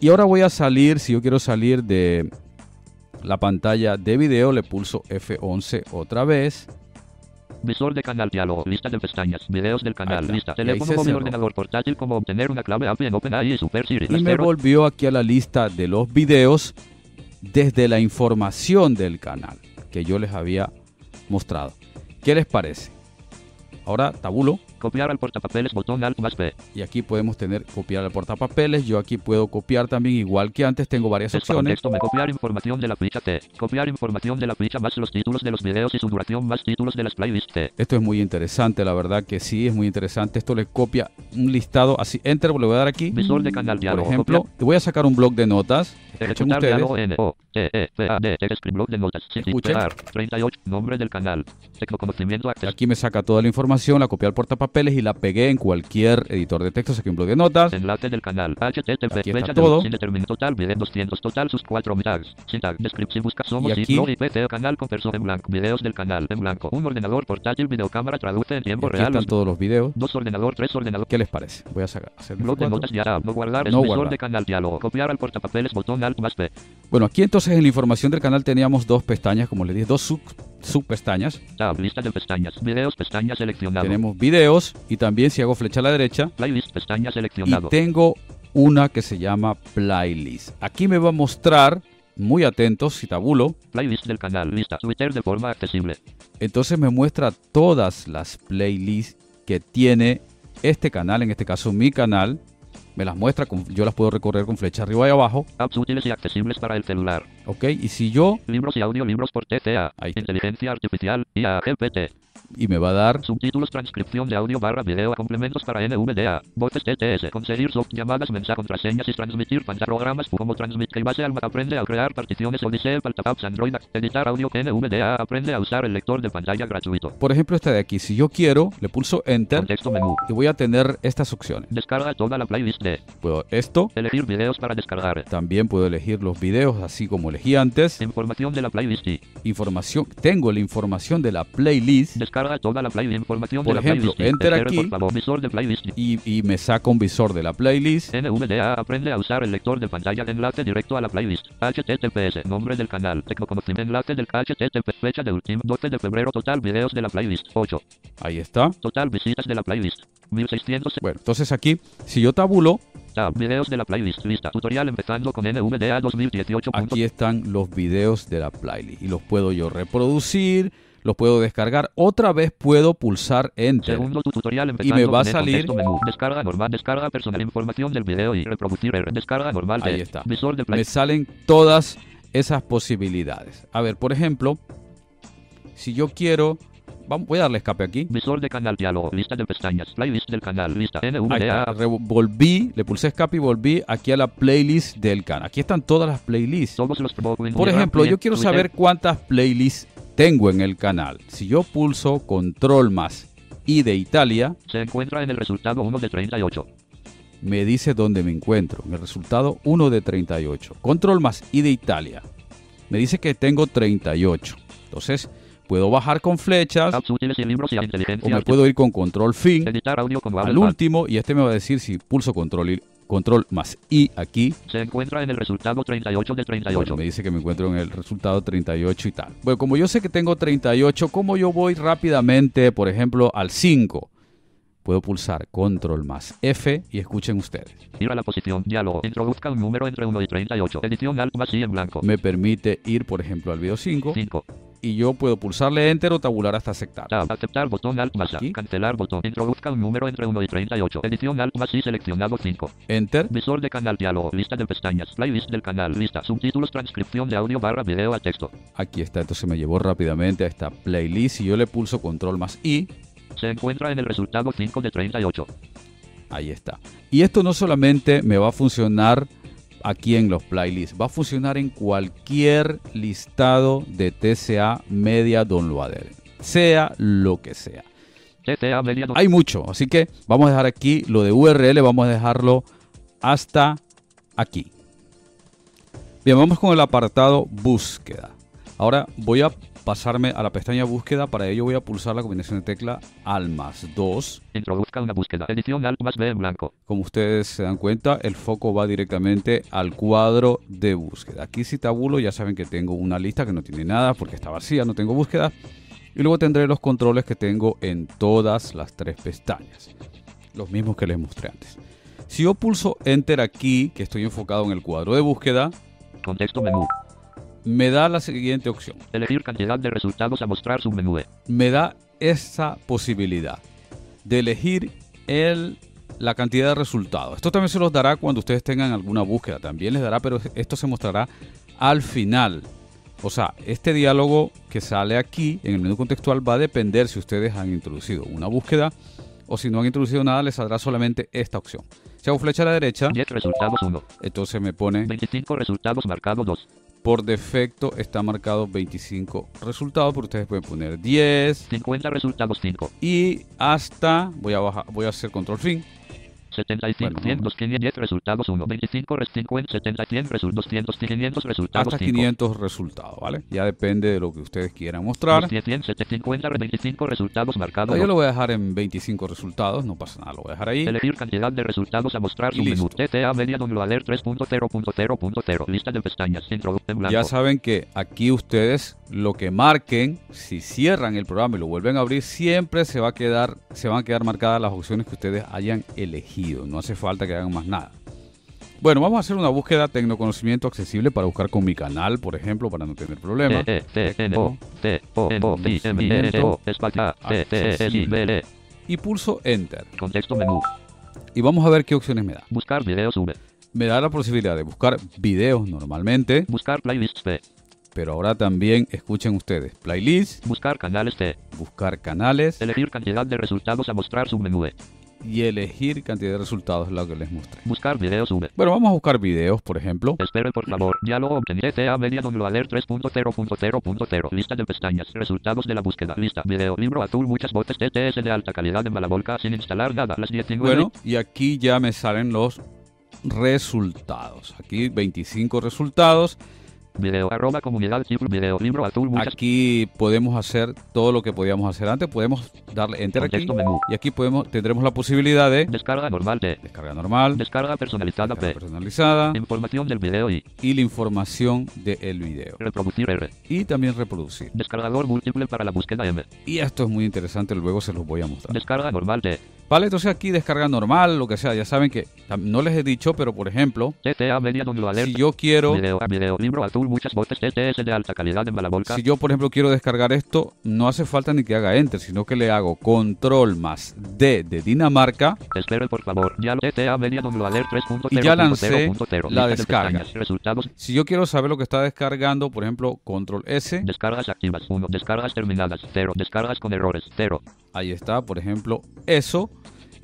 Y ahora voy a salir, si yo quiero salir de la pantalla de video, le pulso F11 otra vez. Visor de canal diálogo. Lista de pestañas. Videos del canal. Lista. Teléfono móvil ordenador portátil como obtener una clave API en OpenAI y Super Siri. Y me volvió aquí a la lista de los videos desde la información del canal que yo les había mostrado. ¿Qué les parece? Ahora tabulo Copiar al portapapeles botón Alt más P. y aquí podemos tener copiar al portapapeles. Yo aquí puedo copiar también igual que antes. Tengo varias Texto opciones. contexto me copiar información de la ficha T. Copiar información de la ficha más los títulos de los videos y su duración más títulos de las playlists T. Esto es muy interesante, la verdad que sí, es muy interesante. Esto le copia un listado así. Enter, le voy a dar aquí. Visor de canal Por diálogo. ejemplo, y voy a sacar un blog de notas. Ustedes. Escuchen. 38. Nombre del canal. Aquí me saca toda la información, la copié al portapapeles y la pegué en cualquier editor de texto, saqué un blog de notas. Enlace del canal. HTTP. Aquí está todo. total. Video 200 total. Sus cuatro tags. Sin tag. Descripción. Busca somos Y aquí- PC canal con persona en blanco. Videos del canal en blanco. Un ordenador portátil. Videocámara traduce en tiempo aquí real. están todos los videos. Dos ordenador. Tres ordenador. ¿Qué les parece? Voy a sacar, Blog de F4. notas ya. No guardar. No guardar. de canal diálogo. Copiar al portapapeles botón Alt más P. Bueno, aquí entonces en la información del canal teníamos dos pestañas, como les dije, dos sub, subpestañas. Tab. Lista de pestañas. Videos. Pestaña seleccionado. Tenemos videos y también si hago flecha a la derecha Playlist. Pestaña y seleccionado. tengo una que se llama playlist. Aquí me va a mostrar, muy atentos, si tabulo, Playlist del canal. Lista. Twitter de forma accesible. entonces me muestra todas las playlists que tiene este canal, en este caso mi canal. Me las muestra, con- yo las puedo recorrer con flecha arriba y abajo, Apps útiles y accesibles para el celular. ¿ok? Y si yo, Libros y audiolibros por TCA. Ahí. Inteligencia artificial. IA GPT. Y me va a dar Subtítulos, transcripción de audio barra video complementos para NVDA. Voces TTS. Conseguir soft llamadas, mensajes, contraseñas y transmitir programas como transmitir base al Mac. Aprende a crear particiones Odyssey, Paltapaps, Android. Editar audio NVDA. Aprende a usar el lector de pantalla gratuito. Por ejemplo, esta de aquí. Si yo quiero, le pulso Enter Contexto menú. y voy a tener estas opciones. Descarga toda la playlist de. Puedo esto, Elegir videos para descargar. también puedo elegir los videos así como elegí antes. Información de la playlist. Información, tengo la información de la playlist. Descarga Descarga toda la playlist. Información Por de ejemplo, la playlist. enter Espere, aquí. Favor, visor de playlist. y, y me saca un visor de la playlist. NVDA aprende a usar el lector de pantalla de enlace directo a la playlist. HTTPS, nombre del canal, tecnoconocimiento, enlace del HTTP, fecha de último 12 de febrero, total videos de la playlist, 8. Ahí está. Total visitas de la playlist, 1600. Bueno, entonces aquí, si yo tabulo, Tab, videos de la playlist, lista, tutorial empezando con NVDA 2018. aquí están los videos de la playlist y los puedo yo reproducir, los puedo descargar. Otra vez puedo pulsar enter. Segundo tu- tutorial Y me va a el salir- menú. Descarga normal, descarga personal, información del video y reproducir. Descarga normal. Ahí está. De Me salen todas esas posibilidades. A ver, por ejemplo, si yo quiero, vamos, voy a darle escape aquí. Visor de canal diálogo, lista de pestañas, playlist del canal, lista NVDA. volví, le pulsé escape y volví aquí a la playlist del canal. Aquí están todas las playlists. Todos los Por ejemplo, yo quiero saber cuántas playlists tengo en el canal. Si yo pulso control más I de Italia, Se encuentra en el resultado 1 de 38. me dice dónde me encuentro. En el resultado 1 de 38. Control más I de Italia. Me dice que tengo 38. Entonces, puedo bajar con flechas y y o me puedo ir con control fin al último y este me va a decir si pulso control, y- control más I aquí. Se encuentra en el resultado 38 de 38. Bueno, me dice que me encuentro en el resultado 38 y tal. Bueno, como yo sé que tengo 38, ¿cómo yo voy rápidamente, por ejemplo, al 5? Puedo pulsar control más F y escuchen ustedes. Ir a la posición, diálogo. Introduzca un número entre 1 y 38. Edición alt más y en blanco. Me permite ir, por ejemplo, al video 5 5. Y yo puedo pulsarle enter o tabular hasta aceptar. Tab. Aceptar botón alt más. Aquí. Cancelar botón. Introduzca un número entre 1 y 38. Edición alt más y seleccionado 5. Enter. Visor de canal diálogo. Lista de pestañas. Playlist del canal. Lista. Subtítulos. Transcripción de audio barra video a texto. Aquí está, entonces me llevó rápidamente a esta playlist y yo le pulso control más I Se encuentra en el resultado 5 de 38. Ahí está. Y esto no solamente me va a funcionar aquí en los playlists, va a funcionar en cualquier listado de TCA Media Downloader, sea lo que sea. TCA Media Hay mucho, así que vamos a dejar aquí lo de URL, vamos a dejarlo hasta aquí. Bien, vamos con el apartado búsqueda. Ahora voy a pasarme a la pestaña búsqueda, para ello voy a pulsar la combinación de tecla al más 2 Introduzca una búsqueda. Edición más B en blanco. como ustedes se dan cuenta, el foco va directamente al cuadro de búsqueda. Aquí si tabulo ya saben que tengo una lista que no tiene nada porque está vacía, no tengo búsqueda. Y luego tendré los controles que tengo en todas las tres pestañas. Los mismos que les mostré antes. Si yo pulso Enter aquí, que estoy enfocado en el cuadro de búsqueda, Contexto menú. Me da la siguiente opción. Elegir cantidad de resultados a mostrar submenú. Me da esa posibilidad de elegir el, la cantidad de resultados. Esto también se los dará cuando ustedes tengan alguna búsqueda. También les dará, pero esto se mostrará al final. O sea, este diálogo que sale aquí en el menú contextual va a depender si ustedes han introducido una búsqueda o si no han introducido nada, les saldrá solamente esta opción. Si hago flecha a la derecha, 10 resultados 1. entonces me pone 25 resultados marcado 2. Por defecto está marcado 25 resultados, pero ustedes pueden poner 10, 50 resultados 5. y hasta voy a bajar, voy a hacer control fin 75, Bueno, 100, no. 210 resultados 1. 25, res 50, 70, 100 resultados 200, 500 resultados hasta 5. 500 resultados, ¿vale? Ya depende de lo que ustedes quieran mostrar. 100, 100, 750, 25 resultados marcados Yo 2. lo voy a dejar en 25 resultados, no pasa nada, lo voy a dejar ahí. Elegir cantidad de resultados a mostrar submenú. listo. TTA Media Downloader 3.0.0.0. Lista de pestañas. Ya saben que aquí ustedes lo que marquen, si cierran el programa y lo vuelven a abrir, siempre se va a quedar, se van a quedar marcadas las opciones que ustedes hayan elegido. No hace falta que hagan más nada. Bueno, vamos a hacer una búsqueda tecnoconocimiento accesible para buscar con mi canal, por ejemplo, para no tener problemas. Y pulso Enter. Contexto menú. Y vamos a ver qué opciones me da. Buscar videos V. Me da la posibilidad de buscar videos normalmente, Buscar playlists P. pero ahora también escuchen ustedes playlists, Buscar canales T. buscar canales Elegir cantidad de resultados a mostrar submenú E. y elegir cantidad de resultados, lo que les mostré. Buscar videos V. Bueno, vamos a buscar videos, por ejemplo. Espere por favor. Diálogo obtenido. TA Media Downloader 3.0.0.0. Lista de pestañas. Resultados de la búsqueda. Lista. Video. Libro azul. Muchas voces. TTS de alta calidad en Malabolca sin instalar nada. Las 19. Bueno, y aquí ya me salen los resultados. Aquí 25 resultados. Video, arroba comunidad, video, libro azul, muchas. Aquí podemos hacer todo lo que podíamos hacer antes. Podemos darle enter aquí. Menú. Y aquí podemos, tendremos la posibilidad de Descarga normal de. descarga normal, Descarga personalizada descarga personalizada Información del video y. y la información del video. Reproducir R. Y también reproducir. Descargador múltiple para la búsqueda M. Y esto es muy interesante, luego se los voy a mostrar. Descarga normal de. Vale, entonces aquí descarga normal, lo que sea. Ya saben que no les he dicho, pero por ejemplo, si yo quiero, Video, video, libro azul, muchas voces TTS de alta calidad en si yo por ejemplo quiero descargar esto, no hace falta ni que haga enter, sino que le hago control más D de Dinamarca Espere por favor. Ya lo TTA Media Alert 3.0. Y ya lancé la descarga. Resultados. Si yo quiero saber lo que está descargando, por ejemplo, control S, Descargas activas 1. Descargas terminadas 0. Descargas con errores 0. Ahí está, por ejemplo, eso.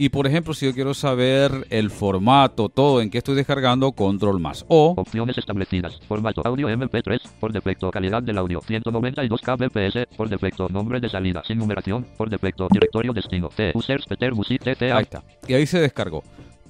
Y por ejemplo, si yo quiero saber el formato, todo en que estoy descargando, control más O. Opciones establecidas. Formato audio MP3. Por defecto calidad del audio 192 kbps. Por defecto nombre de salida sin numeración. Por defecto directorio destino. T. Users Peter Music. Ahí está. Y ahí se descargó.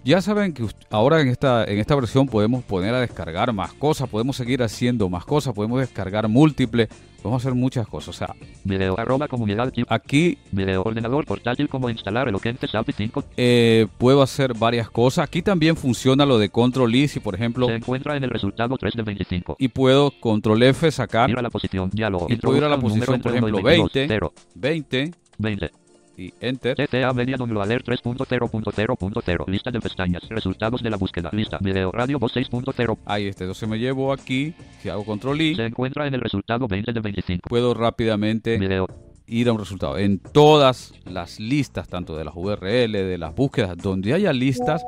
Ya saben que ahora en esta, en esta versión podemos poner a descargar más cosas, podemos seguir haciendo más cosas, podemos descargar múltiples, podemos hacer muchas cosas. O sea, Video arroba comunidad aquí Video ordenador portátil como instalar Eloquente SAPI 5. eh, puedo hacer varias cosas. Aquí también funciona lo de control I, si por ejemplo, Se encuentra en el resultado 3 de 25. y puedo control F sacar Ir a la posición. Diálogo. Y puedo ir a la posición, por ejemplo, 22. 20. 0. 20 20. Y enter. TTA Media Alert 3.0.0.0. Lista de pestañas. Resultados de la búsqueda. Lista. Video radio voz 6.0. Ahí está. Entonces me llevo aquí, si hago control I, Se encuentra en el resultado 20 de 25. puedo rápidamente Video. ir a un resultado. En todas las listas, tanto de las URL, de las búsquedas, donde haya listas,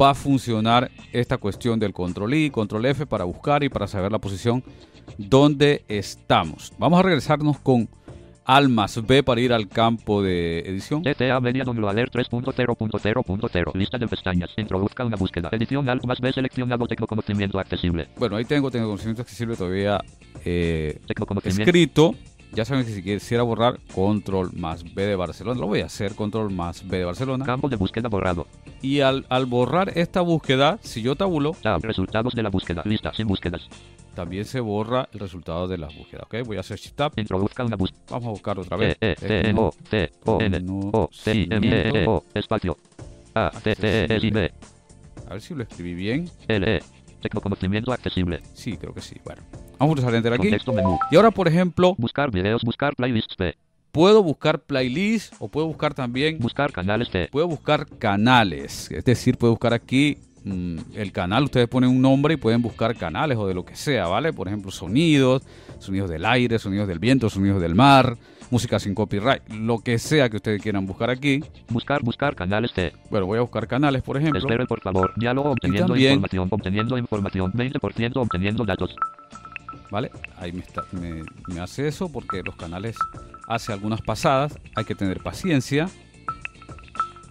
va a funcionar esta cuestión del control I, control F para buscar y para saber la posición donde estamos. Vamos a regresarnos con Al más B para ir al campo de edición. TTA Media Download Alert 3.0.0.0. Lista de pestañas. Introduzca una búsqueda. Edición Alt más B seleccionado Tecnoconocimiento accesible. Bueno, ahí tengo, tengo conocimiento accesible todavía eh, Tecnoconocimiento. escrito. Ya saben que si quisiera borrar control más B de Barcelona, lo voy a hacer, control más B de Barcelona. Campo de búsqueda borrado. Y al, al borrar esta búsqueda, si yo tabulo, Tab. Resultados de la búsqueda. Lista sin búsquedas. También se borra el resultado de las búsquedas. ¿ok? Voy a hacer Shift Tab. Introduzca una búsqueda. Vamos a buscar otra vez. O, espacio. A, T, T, E, A ver si lo escribí bien. L, E. Tecnoconocimiento accesible. Sí, creo que sí. Bueno, vamos a pulsar Enter aquí. Y ahora, por ejemplo, Buscar videos, buscar playlists puedo buscar playlist o puedo buscar también Buscar canales puedo buscar canales. Es decir, puedo buscar aquí el canal. Ustedes ponen un nombre y pueden buscar canales o de lo que sea, ¿vale? Por ejemplo, sonidos, sonidos del aire, sonidos del viento, sonidos del mar, música sin copyright, lo que sea que ustedes quieran buscar aquí. Buscar, buscar canales T. Bueno, voy a buscar canales, por ejemplo. Por favor. Diálogo obteniendo también- información. Obteniendo información. 20% obteniendo datos. ¿Vale? Ahí me, está- me- me hace eso porque los canales hace algunas pasadas. Hay que tener paciencia.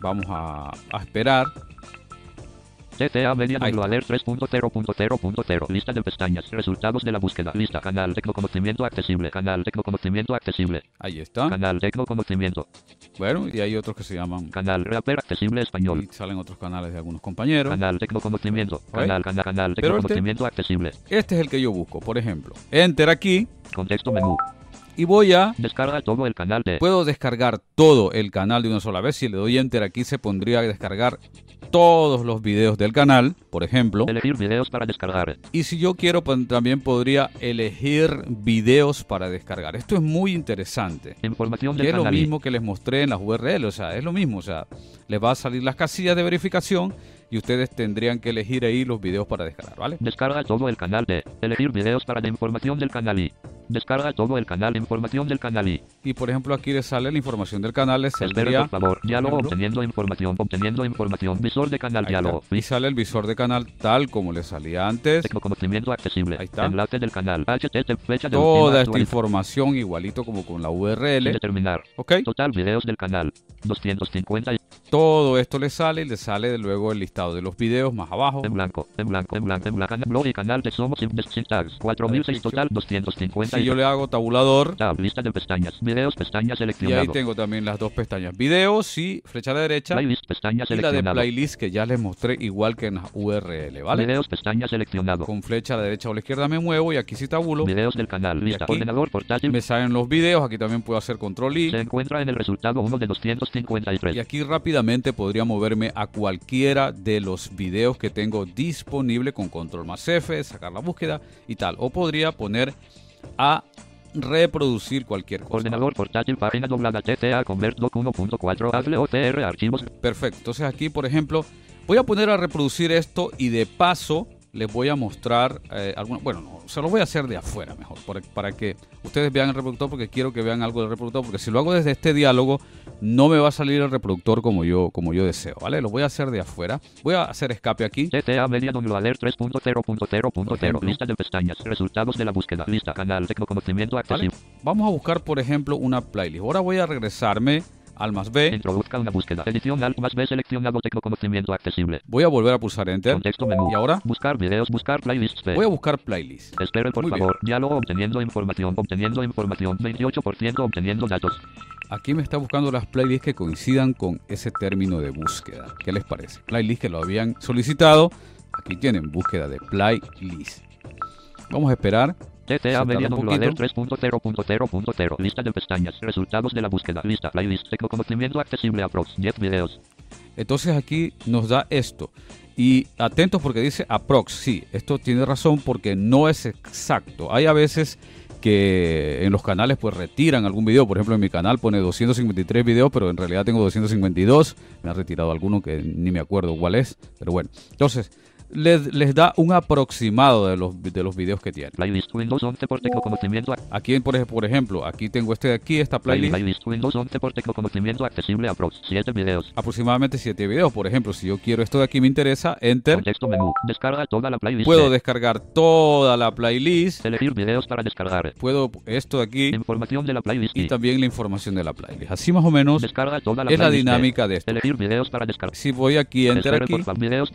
Vamos a, a esperar. TTA Media Alert 3.0.0.0. Lista de pestañas. Resultados de la búsqueda. Lista. Canal Tecnoconocimiento accesible. Canal Tecnoconocimiento accesible. Ahí está. Canal Tecnoconocimiento. Bueno, y hay otros que se llaman. Canal Rapper accesible español. Y salen otros canales de algunos compañeros. Canal Tecnoconocimiento. Ok. Canal, canal, canal Pero este- Tecnoconocimiento accesible. Este es el que yo busco, por ejemplo. Enter aquí Contexto menú. y voy a... Descarga todo el canal de Puedo descargar todo el canal de una sola vez. Si le doy Enter aquí se pondría a descargar todos los videos del canal, por ejemplo. elegir videos para descargar. Y si yo quiero, pues, también podría elegir videos para descargar. Esto es muy interesante. Información del es lo mismo que les mostré en las URL, o sea, es lo mismo, o sea, les va a salir las casillas de verificación y ustedes tendrían que elegir ahí los videos para descargar, ¿vale? Descarga todo el canal de elegir videos para de información del canal y descarga todo el canal información del canal y Y por ejemplo aquí les sale la información del canal, espere saldría por favor diálogo obteniendo información obteniendo información visor de canal ahí está. diálogo y sale el visor de canal tal como le salía antes. Tecnoconocimiento accesible. Ahí está. Enlace del canal. HTTP fecha de Toda esta información igualito como con la URL, determinar. ¿ok? Total videos del canal. 250 y- Todo esto le sale y le sale luego el listado de los videos más abajo. en blanco, en blanco, en blanco, en blanco. Blog y canal de Somos sin, sin tags. 4006 total 250 Si yo le hago tabulador, Tab, lista de pestañas. Videos, pestaña y seleccionado. ahí tengo también las dos pestañas. Videos y flecha a la derecha. Playlist, pestaña Y la de playlist que ya les mostré igual que en la URL, ¿vale? Videos, pestaña seleccionado. Con flecha a la derecha o a la izquierda me muevo y aquí sí tabulo. Videos del canal. Lista. Ordenador portátil. Me salen los videos, aquí también puedo hacer control I. Se encuentra en el resultado 1 de 253. Y aquí rápidamente podría moverme a cualquiera de los videos que tengo disponible con control más F, sacar la búsqueda y tal. O podría poner a reproducir cualquier cosa. Ordenador portátil, página doblada TTA, Convert Doc 1.4, Hazle OCR, archivos. Perfecto. Entonces aquí, por ejemplo, voy a poner a reproducir esto y de paso les voy a mostrar eh, alguna... Bueno, no, se los voy a hacer de afuera mejor, por- para que ustedes vean el reproductor, porque quiero que vean algo del reproductor, porque si lo hago desde este diálogo, no me va a salir el reproductor como yo, como yo deseo, ¿vale? Lo voy a hacer de afuera. Voy a hacer escape aquí. TTA Media Downloader 3.0.0.0. ejemplo. Lista de pestañas. Resultados de la búsqueda. Lista. Canal. Tecnoconocimiento ¿vale? accesible. Vamos a buscar, por ejemplo, una playlist. Ahora voy a regresarme al más B. Introduzca una búsqueda. Edición Alt más B seleccionado. Tecnoconocimiento accesible. Voy a volver a pulsar Enter. Contexto menú. Y ahora Buscar videos. Buscar playlists. B. voy a buscar playlist. Espere por Muy bien. favor. Diálogo obteniendo información. Obteniendo información. 28% obteniendo datos. Aquí me está buscando las playlists que coincidan con ese término de búsqueda. ¿Qué les parece? Playlists que lo habían solicitado. Aquí tienen búsqueda de playlist. Vamos a esperar. TTA tarda Media un Downloader poquito. 3.0.0.0. Lista de pestañas. Resultados de la búsqueda. Lista. Playlist. Tecnoconocimiento accesible. Aprox. 10 videos. Entonces aquí nos da esto. Y atentos porque dice aprox. Sí, esto tiene razón porque no es exacto. Hay a veces que en los canales pues retiran algún video. Por ejemplo, en mi canal pone 253 videos, pero en realidad tengo 252. Me ha retirado alguno que ni me acuerdo cuál es. Pero bueno, entonces les, les da un aproximado de los, de los videos que tienen. Playlist Windows 11 por tecnoconocimiento. Aquí, por, ej- por ejemplo, aquí tengo este de aquí, esta Playlist, playlist. playlist Windows 11 por tecnoconocimiento accesible. Aprox. 7 videos. Aproximadamente 7 videos. Por ejemplo, si yo quiero esto de aquí me interesa, enter. Contexto menú. Descarga toda la playlist. Puedo descargar toda la playlist. Elegir videos para descargar. Puedo esto de aquí Información de la playlist. y también la información de la playlist. Así más o menos Descarga toda la es la dinámica de esto. Elegir videos para descargar. Si voy aquí, enter aquí,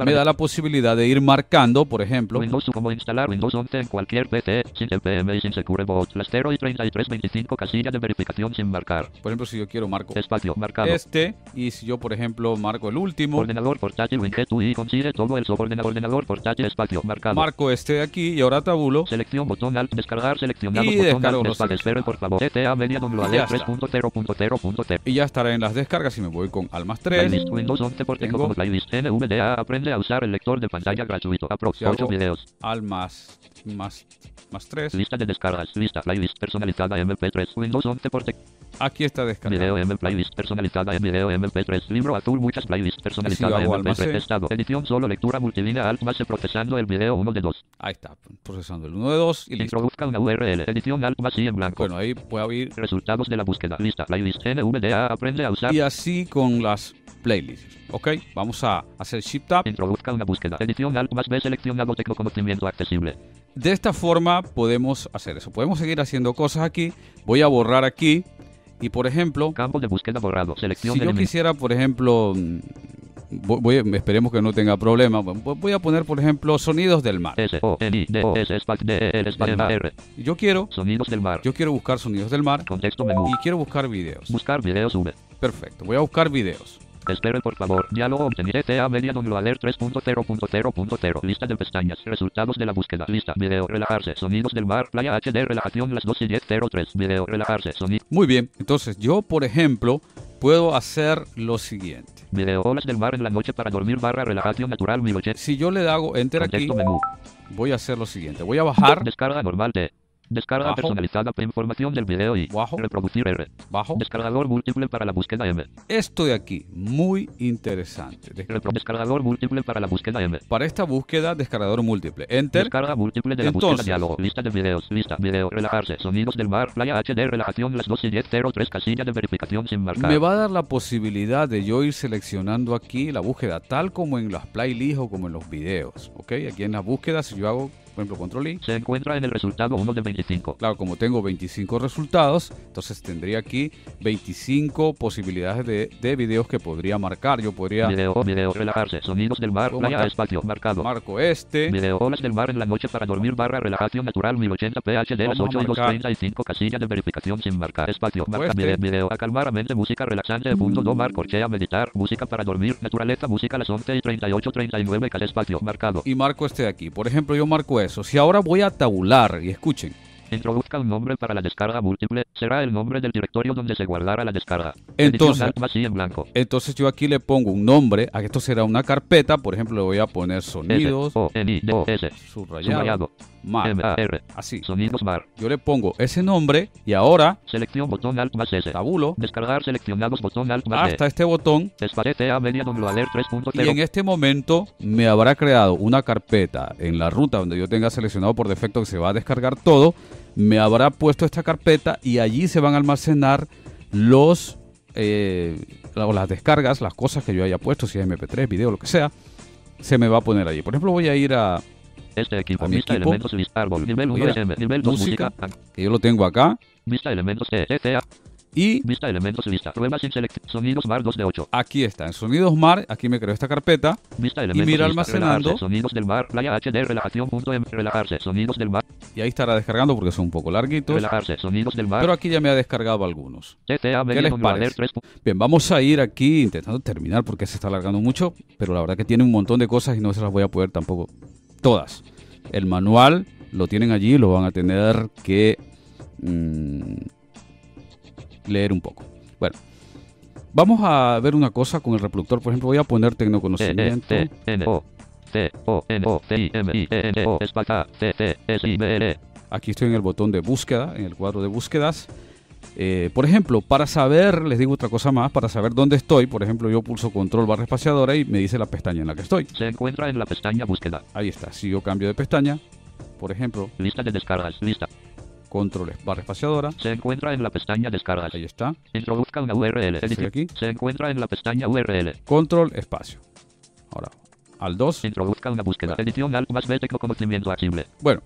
me da la posibilidad de ir marcando, por ejemplo, Windows como instalar Windows 11 en cualquier PC, sin CPM y sin Secure Boot. Lastero y 3325 casilla de verificación sin marcar. por ejemplo, si yo quiero marco Espacio marcado. este y si yo, por ejemplo, marco el último, Ordenador portátil Winget UI consigue todo el soporte ordenador portátil espacio marcado. marco este de aquí y ahora tabulo. Selección botón alt descargar seleccionado Y botón alt despague. Espere por favor. TTA media está. 3.0.0.0. Y ya estará en las descargas y me voy con al más 3. Playlist Windows 11 por Tengo- como playlist NVDA aprende a usar el lector de pantalla gratuito. Aprox Si hago- 8 videos. Al más, más, más 3. Lista de descargas. Lista playlist personalizada MP3. Windows 11 por Aquí está descargado. Video playlist personalizada en video MP3 libro azul muchas playlists personalizada hago MP3 almacén. estado edición solo lectura multilínea alt base procesando el video 1 de 2 Ahí está, procesando el 1 de 2 y listo. introduzca una URL edición alt más y en blanco Bueno, ahí voy a ir resultados de la búsqueda lista playlist NVDA aprende a usar y así con las playlists. Ok, vamos a hacer Shift Tab. introduzca una búsqueda edición alt más B seleccionado tecnoconocimiento accesible De esta forma podemos hacer eso. Podemos seguir haciendo cosas aquí. Voy a borrar aquí. Y por ejemplo, campo de búsqueda borrado selección si yo quisiera, por ejemplo, mm, voy, esperemos que no tenga problema. Voy a poner, por ejemplo, sonidos del mar. Yo quiero, sonidos del mar yo quiero buscar sonidos del mar contexto menú y quiero buscar videos. buscar videos V Perfecto, voy a buscar videos. Espere por favor. Diálogo obtener TA media downloader 3.0.0.0. Lista de pestañas. Resultados de la búsqueda. Lista. Video. Relajarse. Sonidos del mar. Playa HD. Relajación las 2 y 10.03. Video. Relajarse. Sonido. Muy bien, entonces yo, por ejemplo, puedo hacer lo siguiente. Video. Olas del mar en la noche para dormir barra relajación natural 1080. Si yo le hago enter aquí, menú. voy a hacer lo siguiente. Voy a bajar, Descarga normal de. Descarga Bajo. personalizada para información del video y Bajo. reproducir R. bajo. Descargador múltiple para la búsqueda M. Esto de aquí, muy interesante. Descargador múltiple para la búsqueda M. Para esta búsqueda, descargador múltiple. Enter. Descarga múltiple de la Entonces. búsqueda diálogo. Lista de videos. Lista. Video. Relajarse. Sonidos del mar. Playa HD. Relajación las 2 y 10.03. Casilla de verificación sin marcar. Me va a dar la posibilidad de yo ir seleccionando aquí la búsqueda, tal como en las playlists o como en los videos. ¿Ok? Aquí en las búsquedas, si yo hago Por ejemplo, control I. Se encuentra en el resultado 1 de 25. Claro, como tengo 25 resultados, entonces tendría aquí 25 posibilidades de, de videos que podría marcar. Yo podría Video, video, relajarse. Sonidos del mar, playa, marcar. espacio, marcado. marco este. Video, olas del mar en la noche para dormir, barra, relajación natural, 1080 PHD, las Vamos a 8 y marcar. 2.35, casilla de verificación sin marcar, espacio, marca, este. video, video, a calmar a mente, música relaxante, de fondo, do, mar, corchea, meditar, música para dormir, naturaleza, música a las 11 y 38, 39, cal, espacio, marcado. y marco este de aquí. Por ejemplo, yo marco eso. Si ahora voy a tabular, y escuchen, Introduzca un nombre para la descarga múltiple, será el nombre del directorio donde se guardará la descarga. Entonces- en blanco. entonces yo aquí le pongo un nombre, a esto será una carpeta, por ejemplo, le voy a poner sonidos, O, N, I, D, O, S, subrayado, subrayado, mar, R, así. sonidos mar, Yo le pongo ese nombre y ahora selección botón Alt más S. tabulo Descargar seleccionados botón Alt más hasta D. este botón a media downloader 3.0. y en este momento me habrá creado una carpeta en la ruta donde yo tenga seleccionado por defecto que se va a descargar todo, me habrá puesto esta carpeta y allí se van a almacenar los eh, las descargas, las cosas que yo haya puesto, si es MP3, video, lo que sea, se me va a poner allí. Por ejemplo, voy a ir a Este equipo, a mi vista equipo. elementos list árbol, nivel 1 Mira, SM, nivel 2 música. música, que yo lo tengo acá vista elementos E, ECA, y vista elementos lista, pruebas sin selección, sonidos mar 2 de 8, aquí está en Sonidos Mar, aquí me creo esta carpeta vista elementos mira lista, almacenando. relajarse, sonidos del mar, playa HD, relajación punto M, relajarse, sonidos del mar, y ahí estará descargando porque son un poco larguitos, relajarse, sonidos del mar, pero aquí ya me ha descargado algunos. Les parece? 3. Bien, vamos a ir aquí intentando terminar porque se está alargando mucho, pero la verdad que tiene un montón de cosas y no se las voy a poder tampoco todas. El manual lo tienen allí, lo van a tener que mm, leer un poco. Bueno, vamos a ver una cosa con el reproductor. Por ejemplo, voy a poner E, E, tecnoconocimiento. E, Aquí estoy en el botón de búsqueda, en el cuadro de búsquedas. Eh, por ejemplo, para saber, les digo otra cosa más, para saber dónde estoy, por ejemplo, yo pulso control barra espaciadora y me dice la pestaña en la que estoy. se encuentra en la pestaña búsqueda, Ahí está. Si yo cambio de pestaña, por ejemplo, lista de descargas, lista, control barra espaciadora, se encuentra en la pestaña descargas, ahí está. introduzca una URL, edición, aquí. se encuentra en la pestaña URL, Control espacio. Ahora, al 2. introduzca una búsqueda, edición Alt más B, tecnoconocimiento accesible, Bueno,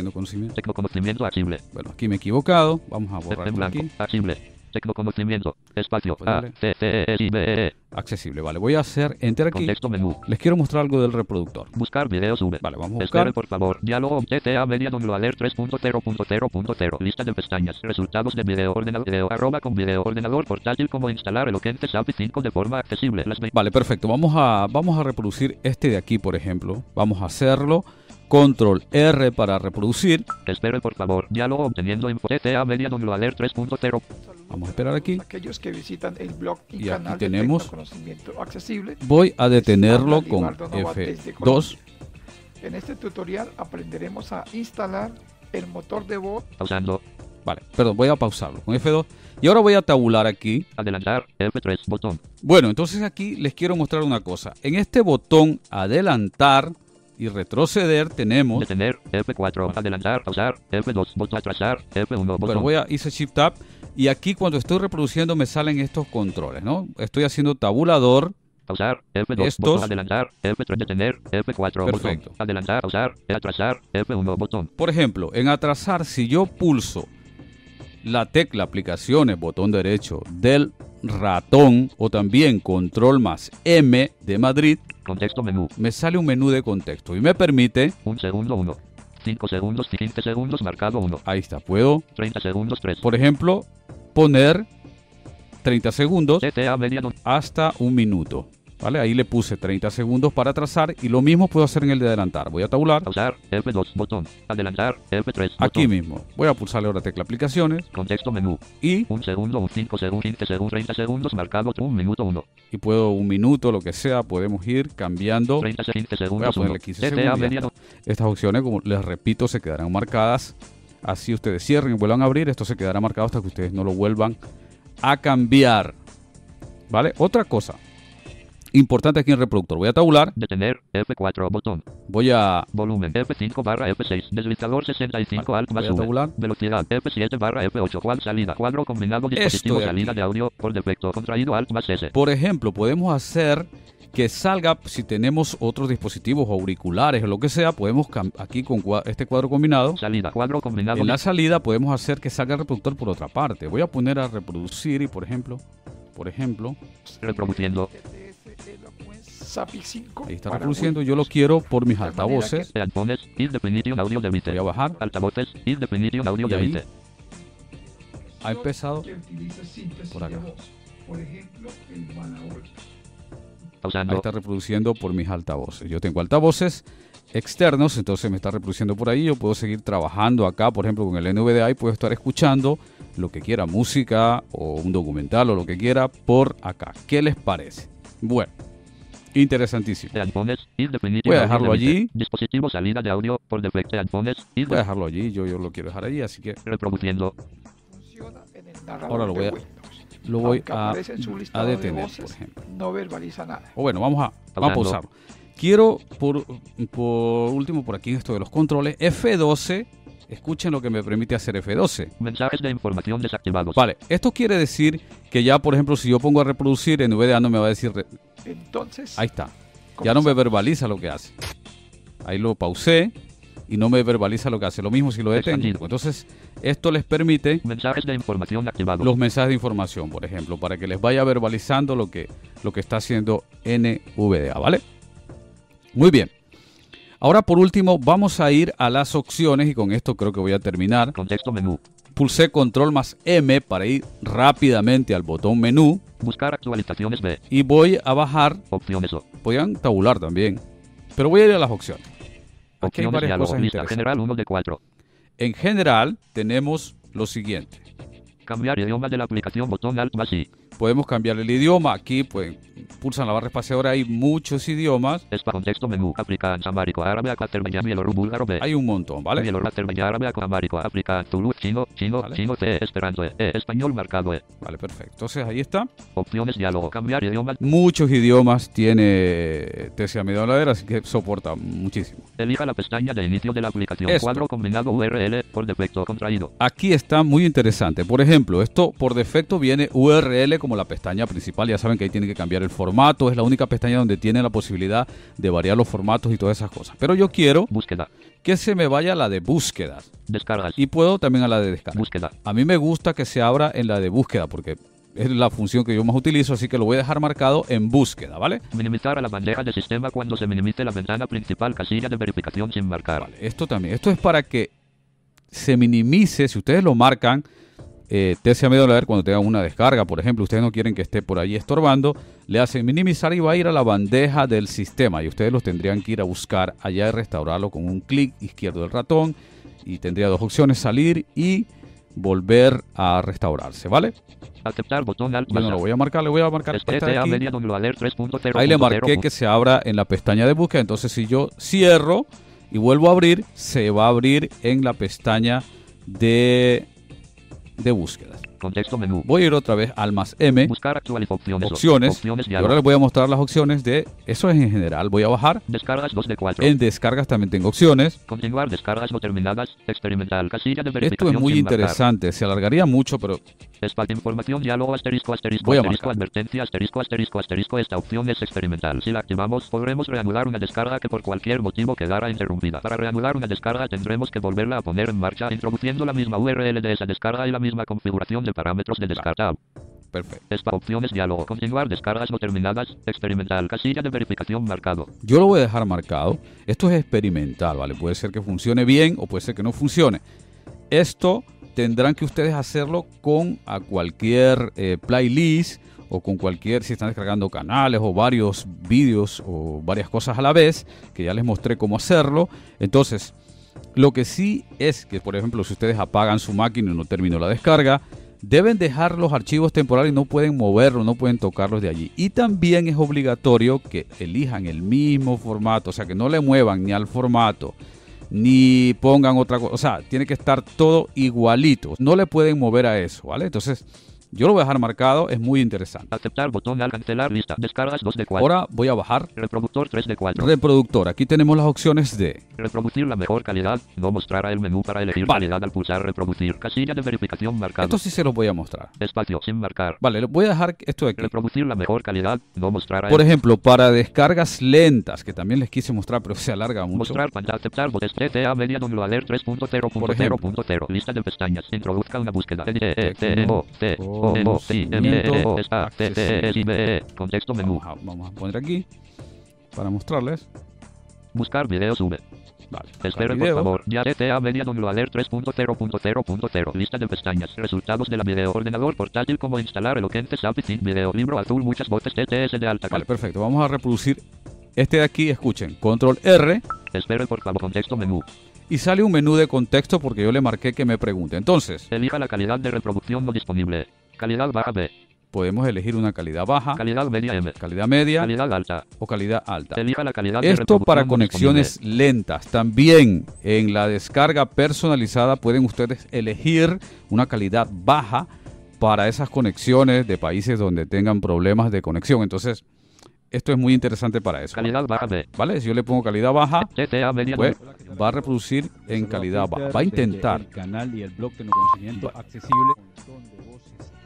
tengo conocimiento. tecnoconocimiento accesible, Bueno, aquí me he equivocado. Vamos a borrar aquí. accesible, tecnoconocimiento, espacio, A. C, C, E, I, B, E, E, Accesible. Vale, voy a hacer enter aquí. contexto menú, Les quiero mostrar algo del reproductor. buscar video sube. Vale, vamos a Espere, buscar. por favor. Diálogo TTA Media Downloader 3.0.0.0. Lista de pestañas. Resultados de video ordenador. Video arroba con video ordenador portátil. Como instalar Eloquente SAPI 5 de forma accesible. Las Vale, perfecto. Vamos a, vamos a reproducir este de aquí, por ejemplo. Vamos a hacerlo. Control R para reproducir. Espere, por favor. Diálogo obteniendo info. TTA Media Downloader 3.0. Vamos a esperar aquí. aquellos que visitan el blog y, Y aquí canal tenemos- de conocimiento accesible. Voy a detenerlo con Libardo Nova desde F2. Colombia. En este tutorial aprenderemos a instalar el motor de voz Pausando. Vale, perdón, voy a pausarlo con F2. Y ahora voy a tabular aquí. Adelantar. F3. Botón. Bueno, entonces aquí les quiero mostrar una cosa. En este botón adelantar y retroceder tenemos... Detener. F4. Adelantar. Pausar. F2. Botón atrasar. F1. Botón. Bueno, voy a hice Shift Tab y aquí cuando estoy reproduciendo me salen estos controles, ¿no? Estoy haciendo tabulador. Pausar. F2. Estos- Botón adelantar. F3. Detener. F4. Perfecto. Botón. Adelantar. Pausar. Atrasar. F1. Botón. Por ejemplo, en atrasar, si yo pulso la tecla aplicaciones, botón derecho del ratón o también control más M de Madrid, Contexto menú. me sale un menú de contexto y me permite, Un segundo 1. 5 segundos 15 segundos marcado 1. ahí está, puedo, 30 segundos 3. por ejemplo, poner 30 segundos hasta un minuto. ¿Vale? Ahí le puse 30 segundos para atrasar y lo mismo puedo hacer en el de adelantar. Voy a tabular pausar F2 botón. Adelantar F3 aquí botón. mismo. Voy a pulsarle ahora tecla aplicaciones Contexto menú. y, Un segundo, un 5 segundos, 15 segundos, 30 segundos marcado 1 minuto 1. y puedo un minuto, lo que sea, podemos ir cambiando 30 15 Voy a segundos ponerle 1. 15 TTA segundos. Estas opciones, como les repito, se quedarán marcadas. Así ustedes cierren y vuelvan a abrir. Esto se quedará marcado hasta que ustedes no lo vuelvan a cambiar. ¿Vale? Otra cosa importante aquí en el reproductor. Voy a tabular. Detener F4 botón. Voy a Volumen F5 barra F6. Deslizador 65 alt más voy a tabular. Velocidad F7 barra F8. Cual salida. Cuadro combinado dispositivo de salida de audio por defecto. Contraído alt más S. Por ejemplo, podemos hacer que salga, si tenemos otros dispositivos, auriculares o lo que sea, podemos aquí con cua- este cuadro combinado, Salida. Cuadro combinado. en la salida podemos hacer que salga el reproductor por otra parte. Voy a poner a reproducir y por ejemplo, por ejemplo, Reproduciendo. SAPI 5 ahí está reproduciendo, yo lo quiero por mis De altavoces. Audio Device. Voy a bajar, Altavoces. Audio. Device. ha empezado por acá. de voz. Por ejemplo, el Banaol. Ahí está reproduciendo por mis altavoces. Yo tengo altavoces externos, entonces me está reproduciendo por ahí. Yo puedo seguir trabajando acá, por ejemplo, con el NVDA y puedo estar escuchando lo que quiera, música o un documental o lo que quiera por acá. ¿Qué les parece? Bueno, interesantísimo. Voy a dejarlo allí. Dispositivo salida de audio por defecto. Voy a dejarlo allí, yo, yo lo quiero dejar allí, así que Reproduciendo. Funciona en el narrador Ahora lo voy a- lo voy a, aparece en su a listado de detener, voces, por ejemplo. No verbaliza nada. O bueno, vamos a, vamos a pausarlo. Quiero, por, por último, por aquí esto de los controles, F12, escuchen lo que me permite hacer F12. Mensajes de información desactivados. Vale, esto quiere decir que ya, por ejemplo, si yo pongo a reproducir en VDA no me va a decir, re- Entonces, ahí está, ya no me verbaliza lo que hace. Ahí lo pausé y no me verbaliza lo que hace. Lo mismo si lo detengo. Expandido. Entonces, esto les permite Mensajes de información activados. los mensajes de información, por ejemplo, para que les vaya verbalizando lo que, lo que está haciendo NVDA, ¿vale? Muy bien. Ahora, por último, vamos a ir a las opciones y con esto creo que voy a terminar. Contexto menú. Pulsé control más M para ir rápidamente al botón menú Buscar actualizaciones B. y voy a bajar, Opciones O. podían tabular también, pero voy a ir a las opciones. Aquí hay Opciones varias cosas Lista general 1 de 4. En general, tenemos lo siguiente. Cambiar idioma de la aplicación. Botón Alt más I. Podemos cambiar el idioma. Aquí, pues, pulsan la barra espaciadora. Hay muchos idiomas. Espa contexto menú. Afrikaan, Samárico, Árabe, Azerbaiyán, Bielorruso, Búlgaro B. Hay un montón, ¿vale? Árabe, Tulu, Chino, Chino, Vale. Chino, C, Esperanto, E, Español marcado E. Vale, perfecto. Entonces ahí está. Opciones diálogo. Cambiar idioma. Muchos idiomas tiene TCA medio ladera, así que soporta muchísimo. Elija la pestaña de inicio de la aplicación. Esto. Cuadro combinado URL por defecto contraído. Aquí está muy interesante. Por ejemplo, esto por defecto viene URL como la pestaña principal. Ya saben que ahí tienen que cambiar el formato. Es la única pestaña donde tienen la posibilidad de variar los formatos y todas esas cosas. Pero yo quiero Búsqueda. que se me vaya a la de búsquedas. Descargas. Y puedo también a la de descarga. Búsqueda. A mí me gusta que se abra en la de búsqueda porque es la función que yo más utilizo, así que lo voy a dejar marcado en búsqueda, ¿vale? Minimizar a la bandeja de sistema cuando se minimice la ventana principal casilla de verificación sin marcar. Vale, esto también. Esto es para que se minimice, si ustedes lo marcan, eh, TCA medio ver cuando tengan una descarga, por ejemplo, ustedes no quieren que esté por ahí estorbando, le hacen minimizar y va a ir a la bandeja del sistema y ustedes los tendrían que ir a buscar allá y restaurarlo con un clic izquierdo del ratón y tendría dos opciones, salir y volver a restaurarse, ¿vale? Aceptar botón alt Yo no más lo voy a marcar, le voy a marcar esta de STA aquí. media download alert 3.0. Ahí le marqué que se abra en la pestaña de búsqueda. Entonces, si yo cierro y vuelvo a abrir, se va a abrir en la pestaña de, de búsqueda. Contexto menú. Voy a ir otra vez al más M, Buscar actualización opciones. opciones. Opciones Y ahora les voy a mostrar las opciones de. Eso es en general. Voy a bajar. Descargas 2 de 4. En descargas también tengo opciones. Continuar descargas no terminadas. Experimental. Casilla de Esto verificación es muy interesante. Se alargaría mucho, pero Espacio información diálogo asterisco asterisco Voy a asterisco advertencia asterisco asterisco asterisco esta opción es experimental. Si la activamos podremos reanudar una descarga que por cualquier motivo quedara interrumpida. Para reanudar una descarga tendremos que volverla a poner en marcha introduciendo la misma URL de esa descarga y la misma configuración de parámetros de descarga. perfecto. Esta diálogo. Continuar descargas no terminadas. Experimental. Casilla de verificación marcado. Yo lo voy a dejar marcado. Esto es experimental, ¿vale? Puede ser que funcione bien o puede ser que no funcione. Esto tendrán que ustedes hacerlo con a cualquier eh, playlist o con cualquier, si están descargando canales o varios vídeos o varias cosas a la vez, que ya les mostré cómo hacerlo. Entonces, lo que sí es que, por ejemplo, si ustedes apagan su máquina y no terminó la descarga, deben dejar los archivos temporales y no pueden moverlos, no pueden tocarlos de allí. Y también es obligatorio que elijan el mismo formato, o sea, que no le muevan ni al formato, ni pongan otra cosa. O sea, tiene que estar todo igualito. No le pueden mover a eso, ¿vale? Entonces, Yo lo voy a dejar marcado, es muy interesante. Aceptar botón al cancelar lista. Descargas 2 de 4. Ahora voy a bajar Reproductor 3 de 4. reproductor. Aquí tenemos las opciones de Reproducir la mejor calidad. No mostrará el menú para elegir Vale. calidad al pulsar reproducir. Casilla de verificación marcado. Esto sí se los voy a mostrar. Espacio sin marcar. Vale, voy a dejar esto de aquí. Reproducir la mejor calidad. No mostrará Por el ejemplo, para descargas lentas, que también les quise mostrar, pero se alarga mucho. Mostrar pantalla, aceptar botes TTA media downloader 3.0.0.0. Lista de pestañas. Introduzca una búsqueda. L, E, T, O, T, Contexto menú. Vamos a, vamos a poner aquí para mostrarles. Buscar video sube. Vale, Espere por favor. Ya TTA media downloader 3.0.0.0. Lista de pestañas. Resultados de la video. Ordenador portátil como instalar Eloquente SAP sin video. Libro azul. Muchas voces TTS de alta Vale, perfecto. Vamos a reproducir este de aquí. Escuchen, control R Espere por favor. Contexto menú. y sale un menú de contexto porque yo le marqué que me pregunte. Entonces, Elija la calidad de reproducción no disponible. Calidad baja B. podemos elegir una calidad baja, Calidad media M. calidad media Calidad alta. o calidad alta. Elija la calidad de Esto para conexiones lentas. También en la descarga personalizada pueden ustedes elegir una calidad baja para esas conexiones de países donde tengan problemas de conexión. Entonces, esto es muy interesante para eso. Calidad baja B. ¿Vale? Si yo le pongo calidad baja, pues va a reproducir en calidad baja. Va a intentar. El canal y el blog de conocimiento accesible.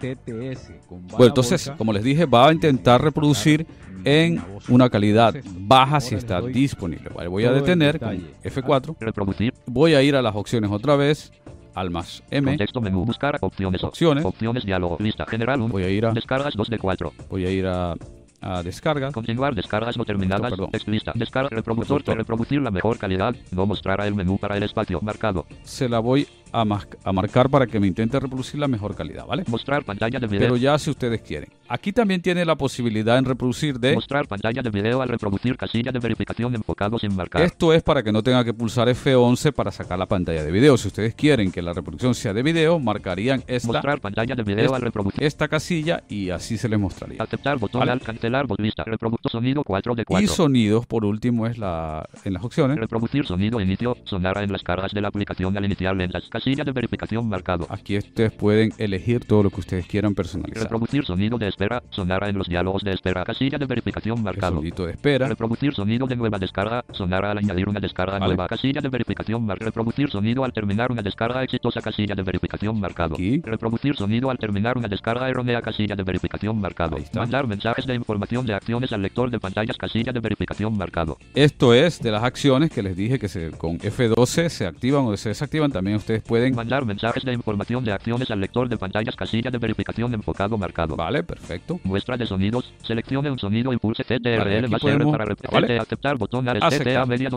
TTS con Bueno, entonces, como les dije, va a intentar reproducir en una calidad baja si está disponible. Vale, voy a detener con detalle. F4. Reproducir. Voy a ir a las opciones otra vez, al más M. Contexto menú. Buscar opciones. Opciones. Opciones diálogo. Lista general 1. Voy a ir a, Descargas 2 de 4. voy a ir a, a descarga. Continuar descargas no terminadas. Perdón. Text lista. Descarga reproductor. Reproductor. Reproducir la mejor calidad. No mostrará el menú para el espacio marcado. Se la voy a, marcar para que me intente reproducir la mejor calidad, ¿vale? Mostrar pantalla de video. Pero ya si ustedes quieren. Aquí también tiene la posibilidad en reproducir de... Mostrar pantalla de video al reproducir casilla de verificación enfocado sin marcar. Esto es para que no tenga que pulsar F11 para sacar la pantalla de video. Si ustedes quieren que la reproducción sea de video, marcarían esta, Mostrar pantalla de video esta- al reproducir. esta casilla y así se les mostraría. Aceptar botón Vale. al cancelar lista. Reproductor sonido 4 de 4. Y sonidos, por último, es la en las opciones. Reproducir sonido inicio. Sonará en las cargas de la aplicación al iniciar lentas. Casilla de verificación marcado. Aquí ustedes pueden elegir todo lo que ustedes quieran personalizar. Reproducir sonido de espera. Sonará en los diálogos de espera. Casilla de verificación marcado. sonidito de espera. Reproducir sonido de nueva descarga. Sonará al añadir una descarga Vale. nueva. Casilla de verificación marcado. Reproducir sonido al terminar una descarga exitosa. Casilla de verificación marcado. Aquí. Reproducir sonido al terminar una descarga errónea. Casilla de verificación marcado. Mandar mensajes de información de acciones al lector de pantallas. Casilla de verificación marcado. Esto es de las acciones que les dije que se, con F12 se activan o se desactivan. También ustedes pueden... Mandar mensajes de información de acciones al lector de pantallas. Casilla de verificación enfocado marcado. Vale, perfecto. Muestra de sonidos. Seleccione un sonido y pulse Vale, CTRL aquí más R para repetir. vale. Aceptar botón al. TTA media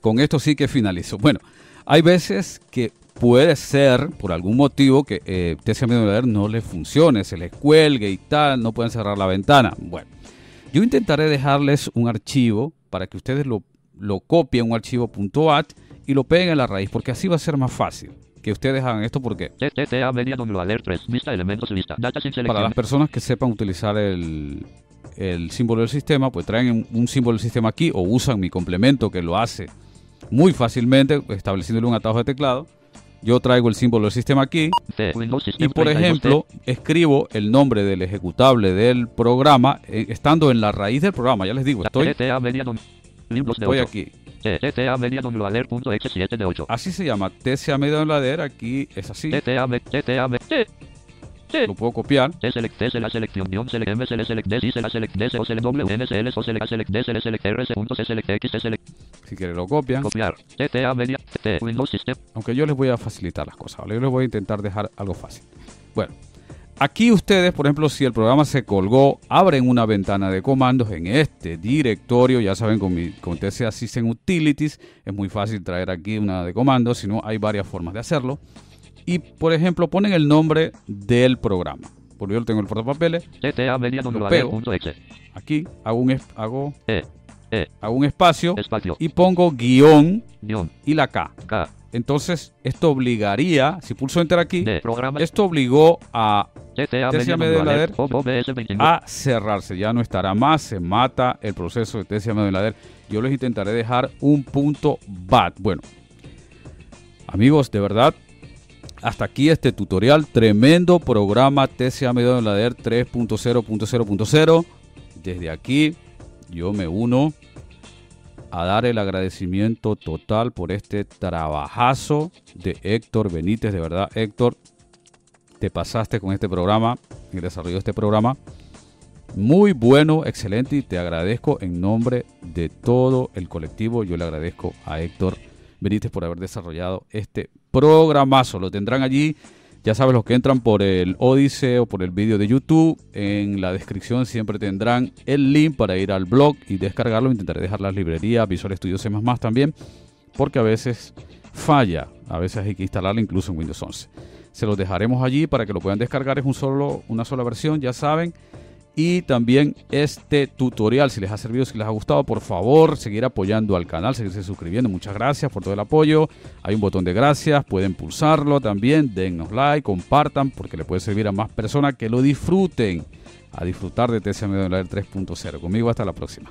Con esto sí que finalizo. Bueno, hay veces que puede ser por algún motivo que eh, TCM no le funcione, se les cuelgue y tal, no pueden cerrar la ventana. Bueno, yo intentaré dejarles un archivo para que ustedes lo, lo copien, un archivo .at y lo peguen en la raíz, porque así va a ser más fácil que ustedes hagan esto porque TTA media downloader 3. Vista elementos lista. Data sin para las personas que sepan utilizar el, el símbolo del sistema, pues traen un, un símbolo del sistema aquí o usan mi complemento que lo hace muy fácilmente, estableciéndole un atajo de teclado. Yo traigo el símbolo del sistema aquí C. Windows y, por 32T. ejemplo, escribo el nombre del ejecutable del programa eh, estando en la raíz del programa. Ya les digo, estoy, estoy 8. aquí. TTA media downloader.exe 7 de 8. Así se llama TCA medio ladera. Aquí es así. TTA me... TTA me... T. T. Lo puedo copiar. Select la selección select M select select D si se la select D o select W N S L o select select D select select R punto select X select Si quieren lo copian. copiar TTA media T Windows System Aunque yo les voy a facilitar las cosas, ¿vale? Yo les voy a intentar dejar algo fácil. Bueno, aquí ustedes, por ejemplo, si el programa se colgó, abren una ventana de comandos en este directorio. Ya saben, con mi con TCA System Utilities es muy fácil traer aquí una de comandos, si no, hay varias formas de hacerlo. Y, por ejemplo, ponen el nombre del programa. Por yo tengo en el portapapeles. Pego. Aquí hago un, hago, E E hago un espacio espacio y pongo guion guion y la K. Entonces, esto obligaría, si pulso enter aquí, esto obligó a TTA TCA media media downloader downloader OBS 29 a cerrarse. Ya no estará más, se mata el proceso de TCA Modelador. Yo les intentaré dejar un punto BAT. Bueno, amigos, de verdad, hasta aquí este tutorial. Tremendo programa TCA Medio Lader 3.0.0.0. Desde aquí yo me uno a dar el agradecimiento total por este trabajazo de Héctor Benítez. De verdad, Héctor, te pasaste con este programa, el desarrollo de este programa. Muy bueno, excelente y te agradezco en nombre de todo el colectivo. Yo le agradezco a Héctor Benítez por haber desarrollado este programazo. Lo tendrán allí. Ya sabes, los que entran por el Odiseo o por el vídeo de YouTube, en la descripción siempre tendrán el link para ir al blog y descargarlo. Intentaré dejar la librería Visual Studio C++ también, porque a veces falla. A veces hay que instalarla incluso en Windows 11. Se los dejaremos allí para que lo puedan descargar. Es un solo, una sola versión, ya saben y también este tutorial. Si les ha servido, si les ha gustado, por favor, seguir apoyando al canal, seguirse suscribiendo. Muchas gracias por todo el apoyo. Hay un botón de gracias, pueden pulsarlo también, dennos like, compartan, porque le puede servir a más personas que lo disfruten. A disfrutar de TCM 3.0. Conmigo hasta la próxima.